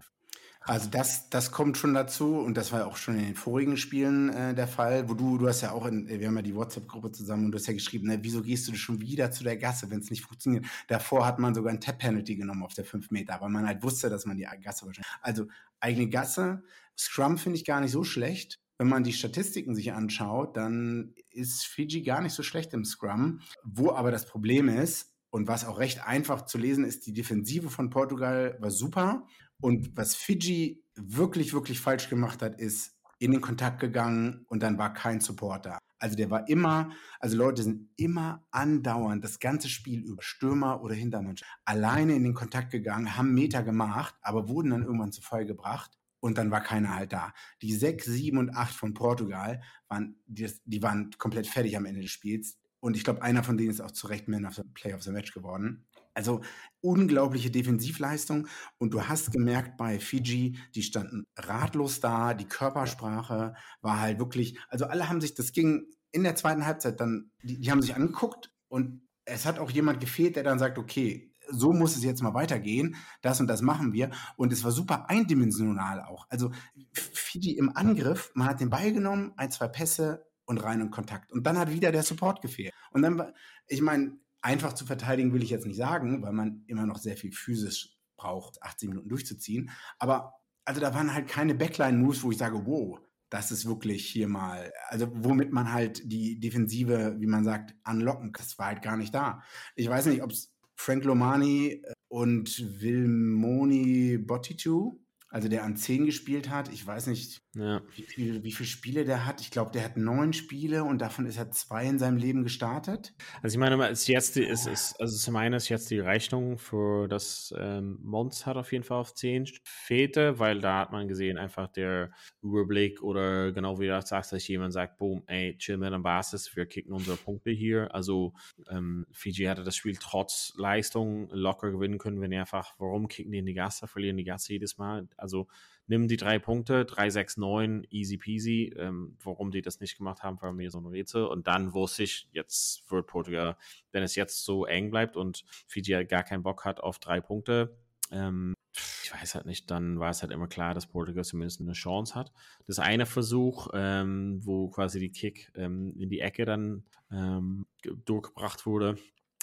also das, das kommt schon dazu und das war auch schon in den vorigen Spielen äh, der Fall, wo du, du hast ja auch, in, wir haben ja die WhatsApp-Gruppe zusammen und du hast ja geschrieben, ne, wieso gehst du schon wieder zu der Gasse, wenn es nicht funktioniert? Davor hat man sogar ein Tap-Penalty genommen auf der 5 Meter, weil man halt wusste, dass man die Gasse wahrscheinlich. Also eigene Gasse, Scrum finde ich gar nicht so schlecht. Wenn man die Statistiken sich anschaut, dann ist Fiji gar nicht so schlecht im Scrum. Wo aber das Problem ist, und was auch recht einfach zu lesen ist, die Defensive von Portugal war super. Und was Fiji wirklich, wirklich falsch gemacht hat, ist in den Kontakt gegangen und dann war kein Support da. Also der war immer, also Leute sind immer andauernd das ganze Spiel über Stürmer oder Hintermannschaft alleine in den Kontakt gegangen, haben Meter gemacht, aber wurden dann irgendwann zu Fall gebracht und dann war keiner halt da. Die 6, 7 und 8 von Portugal waren, die, die waren komplett fertig am Ende des Spiels. Und ich glaube, einer von denen ist auch zu Recht Man of the Play of the Match geworden. Also unglaubliche Defensivleistung. Und du hast gemerkt bei Fiji, die standen ratlos da, die Körpersprache war halt wirklich, also alle haben sich, das ging in der zweiten Halbzeit dann, die, die haben sich angeguckt und es hat auch jemand gefehlt, der dann sagt, okay, so muss es jetzt mal weitergehen, das und das machen wir. Und es war super eindimensional auch. Also Fiji im Angriff, man hat den Ball genommen, ein, zwei Pässe und rein in Kontakt. Und dann hat wieder der Support gefehlt. Und dann, ich meine, einfach zu verteidigen will ich jetzt nicht sagen, weil man immer noch sehr viel physisch braucht, 18 Minuten durchzuziehen. Aber also da waren halt keine Backline-Moves, wo ich sage, wow, das ist wirklich hier mal, also womit man halt die Defensive, wie man sagt, anlocken. Das war halt gar nicht da. Ich weiß nicht, ob es Frank Lomani äh, und Wilmoni Bottitu also der an 10 gespielt hat. Ich weiß nicht, ja. wie, viel, wie viele Spiele der hat. Ich glaube, der hat neun Spiele und davon ist er zwei in seinem Leben gestartet. Also ich meine, ist jetzt die, ist, ist, also zum einen ist jetzt die Rechnung für das ähm, Mons hat auf jeden Fall auf 10 Fehlte, weil da hat man gesehen, einfach der Überblick oder genau wie du sagst, dass jemand sagt, boom, ey, chill mit der Basis, wir kicken unsere Punkte hier. Also ähm, Fiji hatte das Spiel trotz Leistung locker gewinnen können, wenn er einfach, warum kicken die in die Gasse, verlieren die Gasse jedes Mal also nimm die drei Punkte, 3, 6, 9, easy peasy. Ähm, warum die das nicht gemacht haben, war mir so ein Rätsel. Und dann wusste ich, jetzt wird Portugal, wenn es jetzt so eng bleibt und Fiji gar keinen Bock hat auf drei Punkte, ähm, ich weiß halt nicht, dann war es halt immer klar, dass Portugal zumindest eine Chance hat. Das eine Versuch, ähm, wo quasi die Kick ähm, in die Ecke dann ähm, durchgebracht wurde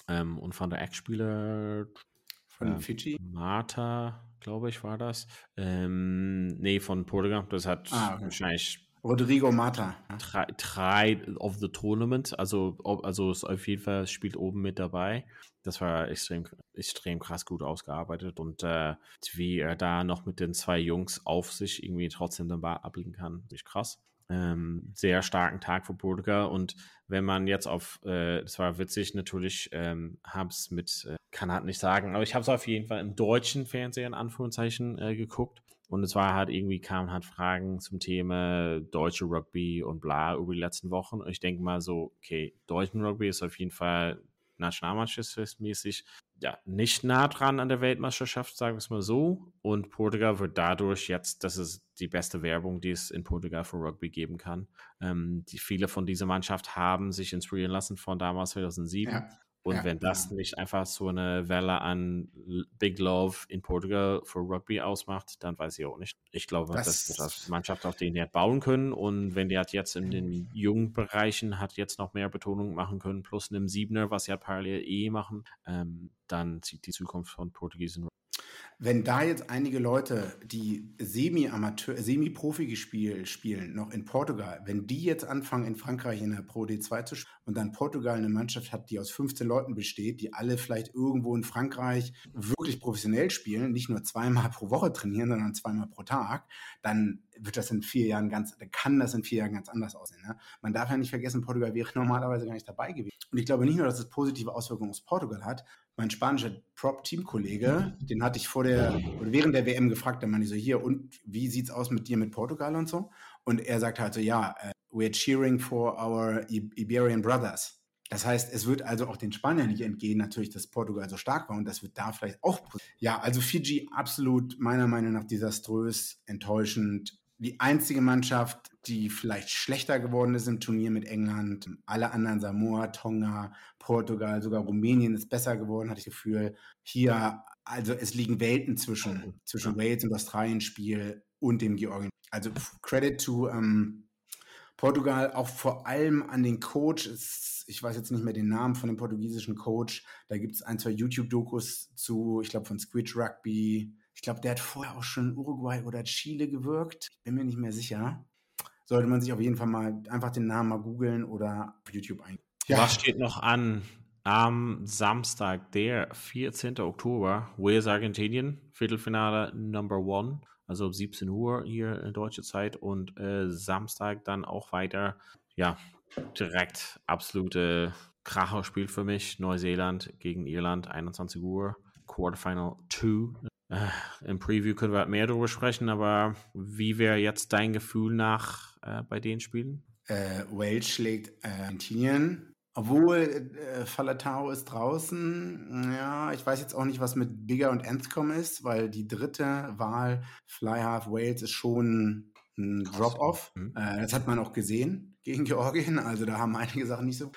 ähm, und von der Eckspieler von Fiji? Marta, glaube ich, war das. Ähm, nee, von Portugal. Das hat ah, okay. wahrscheinlich Rodrigo Mata. Drei, drei of the Tournament, also, also ist auf jeden Fall spielt oben mit dabei. Das war extrem, extrem krass gut ausgearbeitet und äh, wie er da noch mit den zwei Jungs auf sich irgendwie trotzdem den Ball ablegen kann, ist krass ähm, sehr starken Tag für Portugal. Und wenn man jetzt auf, äh, das war witzig, natürlich ähm, habe es mit, äh, kann halt nicht sagen, aber ich habe es auf jeden Fall im deutschen Fernseher in Anführungszeichen äh, geguckt. Und es war halt irgendwie, kamen halt Fragen zum Thema deutsche Rugby und bla über die letzten Wochen. Und ich denke mal so, okay, deutschen Rugby ist auf jeden Fall nationalmannschaftsmäßig ja, nicht nah dran an der Weltmeisterschaft, sagen wir es mal so. Und Portugal wird dadurch jetzt, das ist die beste Werbung, die es in Portugal für Rugby geben kann. Ähm, die, viele von dieser Mannschaft haben sich inspirieren lassen von damals 2007. Ja. Und ja, wenn das ja. nicht einfach so eine Welle an Big Love in Portugal für Rugby ausmacht, dann weiß ich auch nicht. Ich glaube, das, dass das Mannschaft, auf die hat bauen können. Und wenn die hat jetzt in den jungen Bereichen hat jetzt noch mehr Betonung machen können, plus einem Siebener, was sie halt parallel eh machen, ähm, dann sieht die Zukunft von Portugiesen wenn da jetzt einige Leute, die Semi-Amateur, Semi-Profi gespielt, spielen, noch in Portugal, wenn die jetzt anfangen, in Frankreich in der Pro D2 zu spielen und dann Portugal eine Mannschaft hat, die aus 15 Leuten besteht, die alle vielleicht irgendwo in Frankreich wirklich professionell spielen, nicht nur zweimal pro Woche trainieren, sondern zweimal pro Tag, dann wird das in vier Jahren ganz, kann das in vier Jahren ganz anders aussehen. Ne? Man darf ja nicht vergessen, Portugal wäre normalerweise gar nicht dabei gewesen. Und ich glaube nicht nur, dass es positive Auswirkungen aus Portugal hat, mein spanischer Prop-Team-Kollege, den hatte ich vor der oder während der WM gefragt, dann meinte ich so, hier, und wie sieht's aus mit dir mit Portugal und so? Und er sagt halt so, ja, uh, we're cheering for our Iberian brothers. Das heißt, es wird also auch den Spaniern nicht entgehen, natürlich, dass Portugal so stark war und das wird da vielleicht auch. Ja, also Fiji absolut meiner Meinung nach desaströs, enttäuschend, die einzige Mannschaft, die vielleicht schlechter geworden ist im Turnier mit England. Alle anderen, Samoa, Tonga, Portugal, sogar Rumänien ist besser geworden, hatte ich das Gefühl. Hier, also es liegen Welten zwischen, zwischen Wales und Australien Spiel und dem Georgien. Also Credit to ähm, Portugal, auch vor allem an den Coach. Ich weiß jetzt nicht mehr den Namen von dem portugiesischen Coach. Da gibt es ein, zwei YouTube-Dokus zu, ich glaube von Squidge Rugby, ich glaube, der hat vorher auch schon in Uruguay oder Chile gewirkt. Ich bin mir nicht mehr sicher. Sollte man sich auf jeden Fall mal einfach den Namen mal googeln oder auf YouTube eingeben. Ja. Was steht noch an? Am Samstag, der 14. Oktober, Wales Argentinien, Viertelfinale Number One, also um 17 Uhr hier in deutscher Zeit und äh, Samstag dann auch weiter, ja, direkt absolute Kracherspiel für mich. Neuseeland gegen Irland, 21 Uhr, Quarterfinal 2 äh, Im Preview können wir halt mehr darüber sprechen, aber wie wäre jetzt dein Gefühl nach äh, bei den Spielen? Äh, Wales schlägt Argentinien. Obwohl äh, Falatao ist draußen. Ja, ich weiß jetzt auch nicht, was mit Bigger und Anscom ist, weil die dritte Wahl Fly Half Wales ist schon ein Drop-Off. Mhm. Äh, das hat man auch gesehen gegen Georgien. Also da haben einige Sachen nicht so.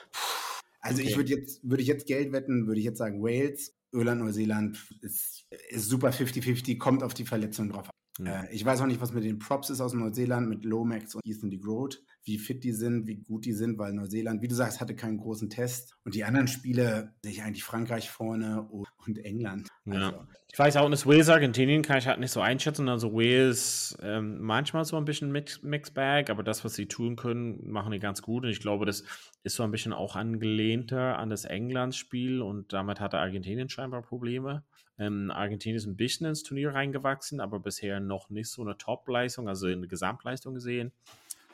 Also okay. ich würde jetzt, würde ich jetzt Geld wetten, würde ich jetzt sagen Wales Irland, Neuseeland ist, ist super 50-50, kommt auf die Verletzung drauf ja. Äh, ich weiß auch nicht, was mit den Props ist aus Neuseeland, mit Lomax und Ethan DeGroat, wie fit die sind, wie gut die sind, weil Neuseeland, wie du sagst, hatte keinen großen Test. Und die anderen Spiele sehe ich eigentlich Frankreich vorne und England. Ja. Also. Ich weiß auch nicht, Wales, Argentinien kann ich halt nicht so einschätzen. Also Wales ähm, manchmal so ein bisschen Mix, Mixbag, aber das, was sie tun können, machen die ganz gut. Und ich glaube, das ist so ein bisschen auch angelehnter an das England-Spiel und damit hatte Argentinien scheinbar Probleme. Ähm, Argentinien ist ein bisschen ins Turnier reingewachsen, aber bisher noch nicht so eine Top-Leistung, also in der Gesamtleistung gesehen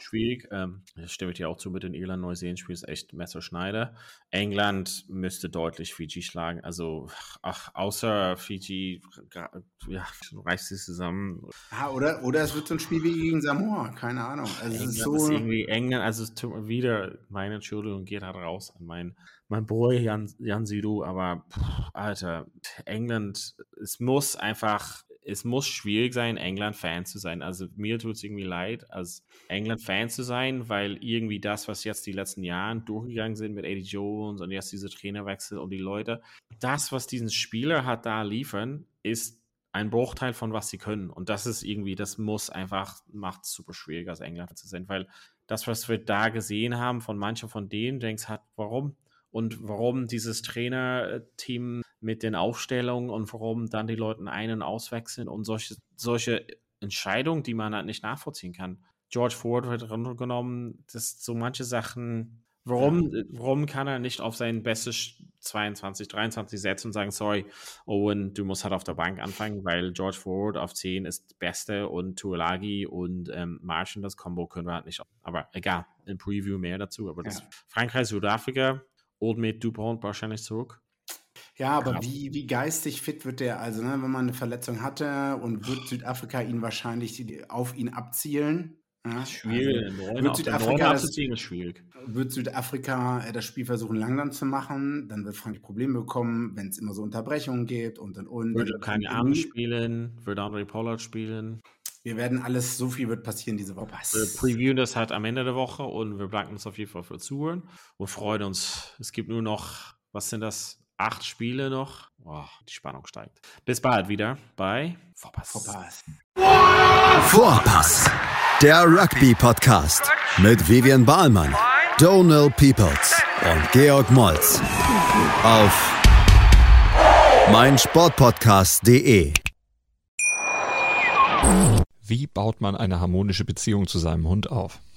schwierig. Ähm, das stimme ich dir auch zu mit den Irland-Neuseeland-Spielen, ist echt Messerschneider. England müsste deutlich Fiji schlagen. Also, ach, außer Fiji, ja, reißt es zusammen. Ah, oder, oder es wird so ein Spiel wie gegen Samoa, keine Ahnung. Also, England ist so ist irgendwie England, also wieder, meine Entschuldigung geht halt raus an meinen mein Boy Jan, Jan Sidu, aber pff, Alter, England, es muss einfach es muss schwierig sein, England-Fan zu sein. Also mir tut es irgendwie leid, als England-Fan zu sein, weil irgendwie das, was jetzt die letzten Jahre durchgegangen sind mit Eddie Jones und jetzt diese Trainerwechsel und die Leute, das, was diesen Spieler hat da liefern, ist ein Bruchteil von was sie können. Und das ist irgendwie, das muss einfach, macht es super schwierig, als England zu sein, weil das, was wir da gesehen haben von manchen von denen, denkst hat, warum? Und warum dieses Trainerteam mit den Aufstellungen und warum dann die Leute einen auswechseln und solche, solche Entscheidungen, die man halt nicht nachvollziehen kann. George Ford wird runtergenommen, das so manche Sachen. Warum, warum kann er nicht auf sein bestes 22, 23 setzen und sagen, sorry, Owen, du musst halt auf der Bank anfangen, weil George Ford auf 10 ist Beste und Tuolagi und ähm, Martian, das Combo können wir halt nicht. Aber egal, im Preview mehr dazu. Aber das Frankreich, Südafrika, Old Mate Dupont wahrscheinlich zurück. Ja, aber wie, wie geistig fit wird der? Also, ne, wenn man eine Verletzung hatte und wird Südafrika ihn wahrscheinlich auf ihn abzielen? Ja, schwierig. Also, wird Südafrika das, ist schwierig. Wird Südafrika äh, das Spiel versuchen, langsam zu machen, dann wird Frankreich Probleme bekommen, wenn es immer so Unterbrechungen gibt und und und. Würde keine Arme spielen, würde Andre Pollard spielen. Wir werden alles, so viel wird passieren diese Woche. Was? Wir previewen das halt am Ende der Woche und wir bedanken uns auf jeden Fall für Zuhören und freuen uns. Es gibt nur noch, was sind das? Acht Spiele noch. Oh, die Spannung steigt. Bis bald wieder bei Vorpass. Vorpass. Vorpass. Der Rugby-Podcast mit Vivian Bahlmann, Donald Peoples und Georg Moltz auf meinsportpodcast.de. Wie baut man eine harmonische Beziehung zu seinem Hund auf?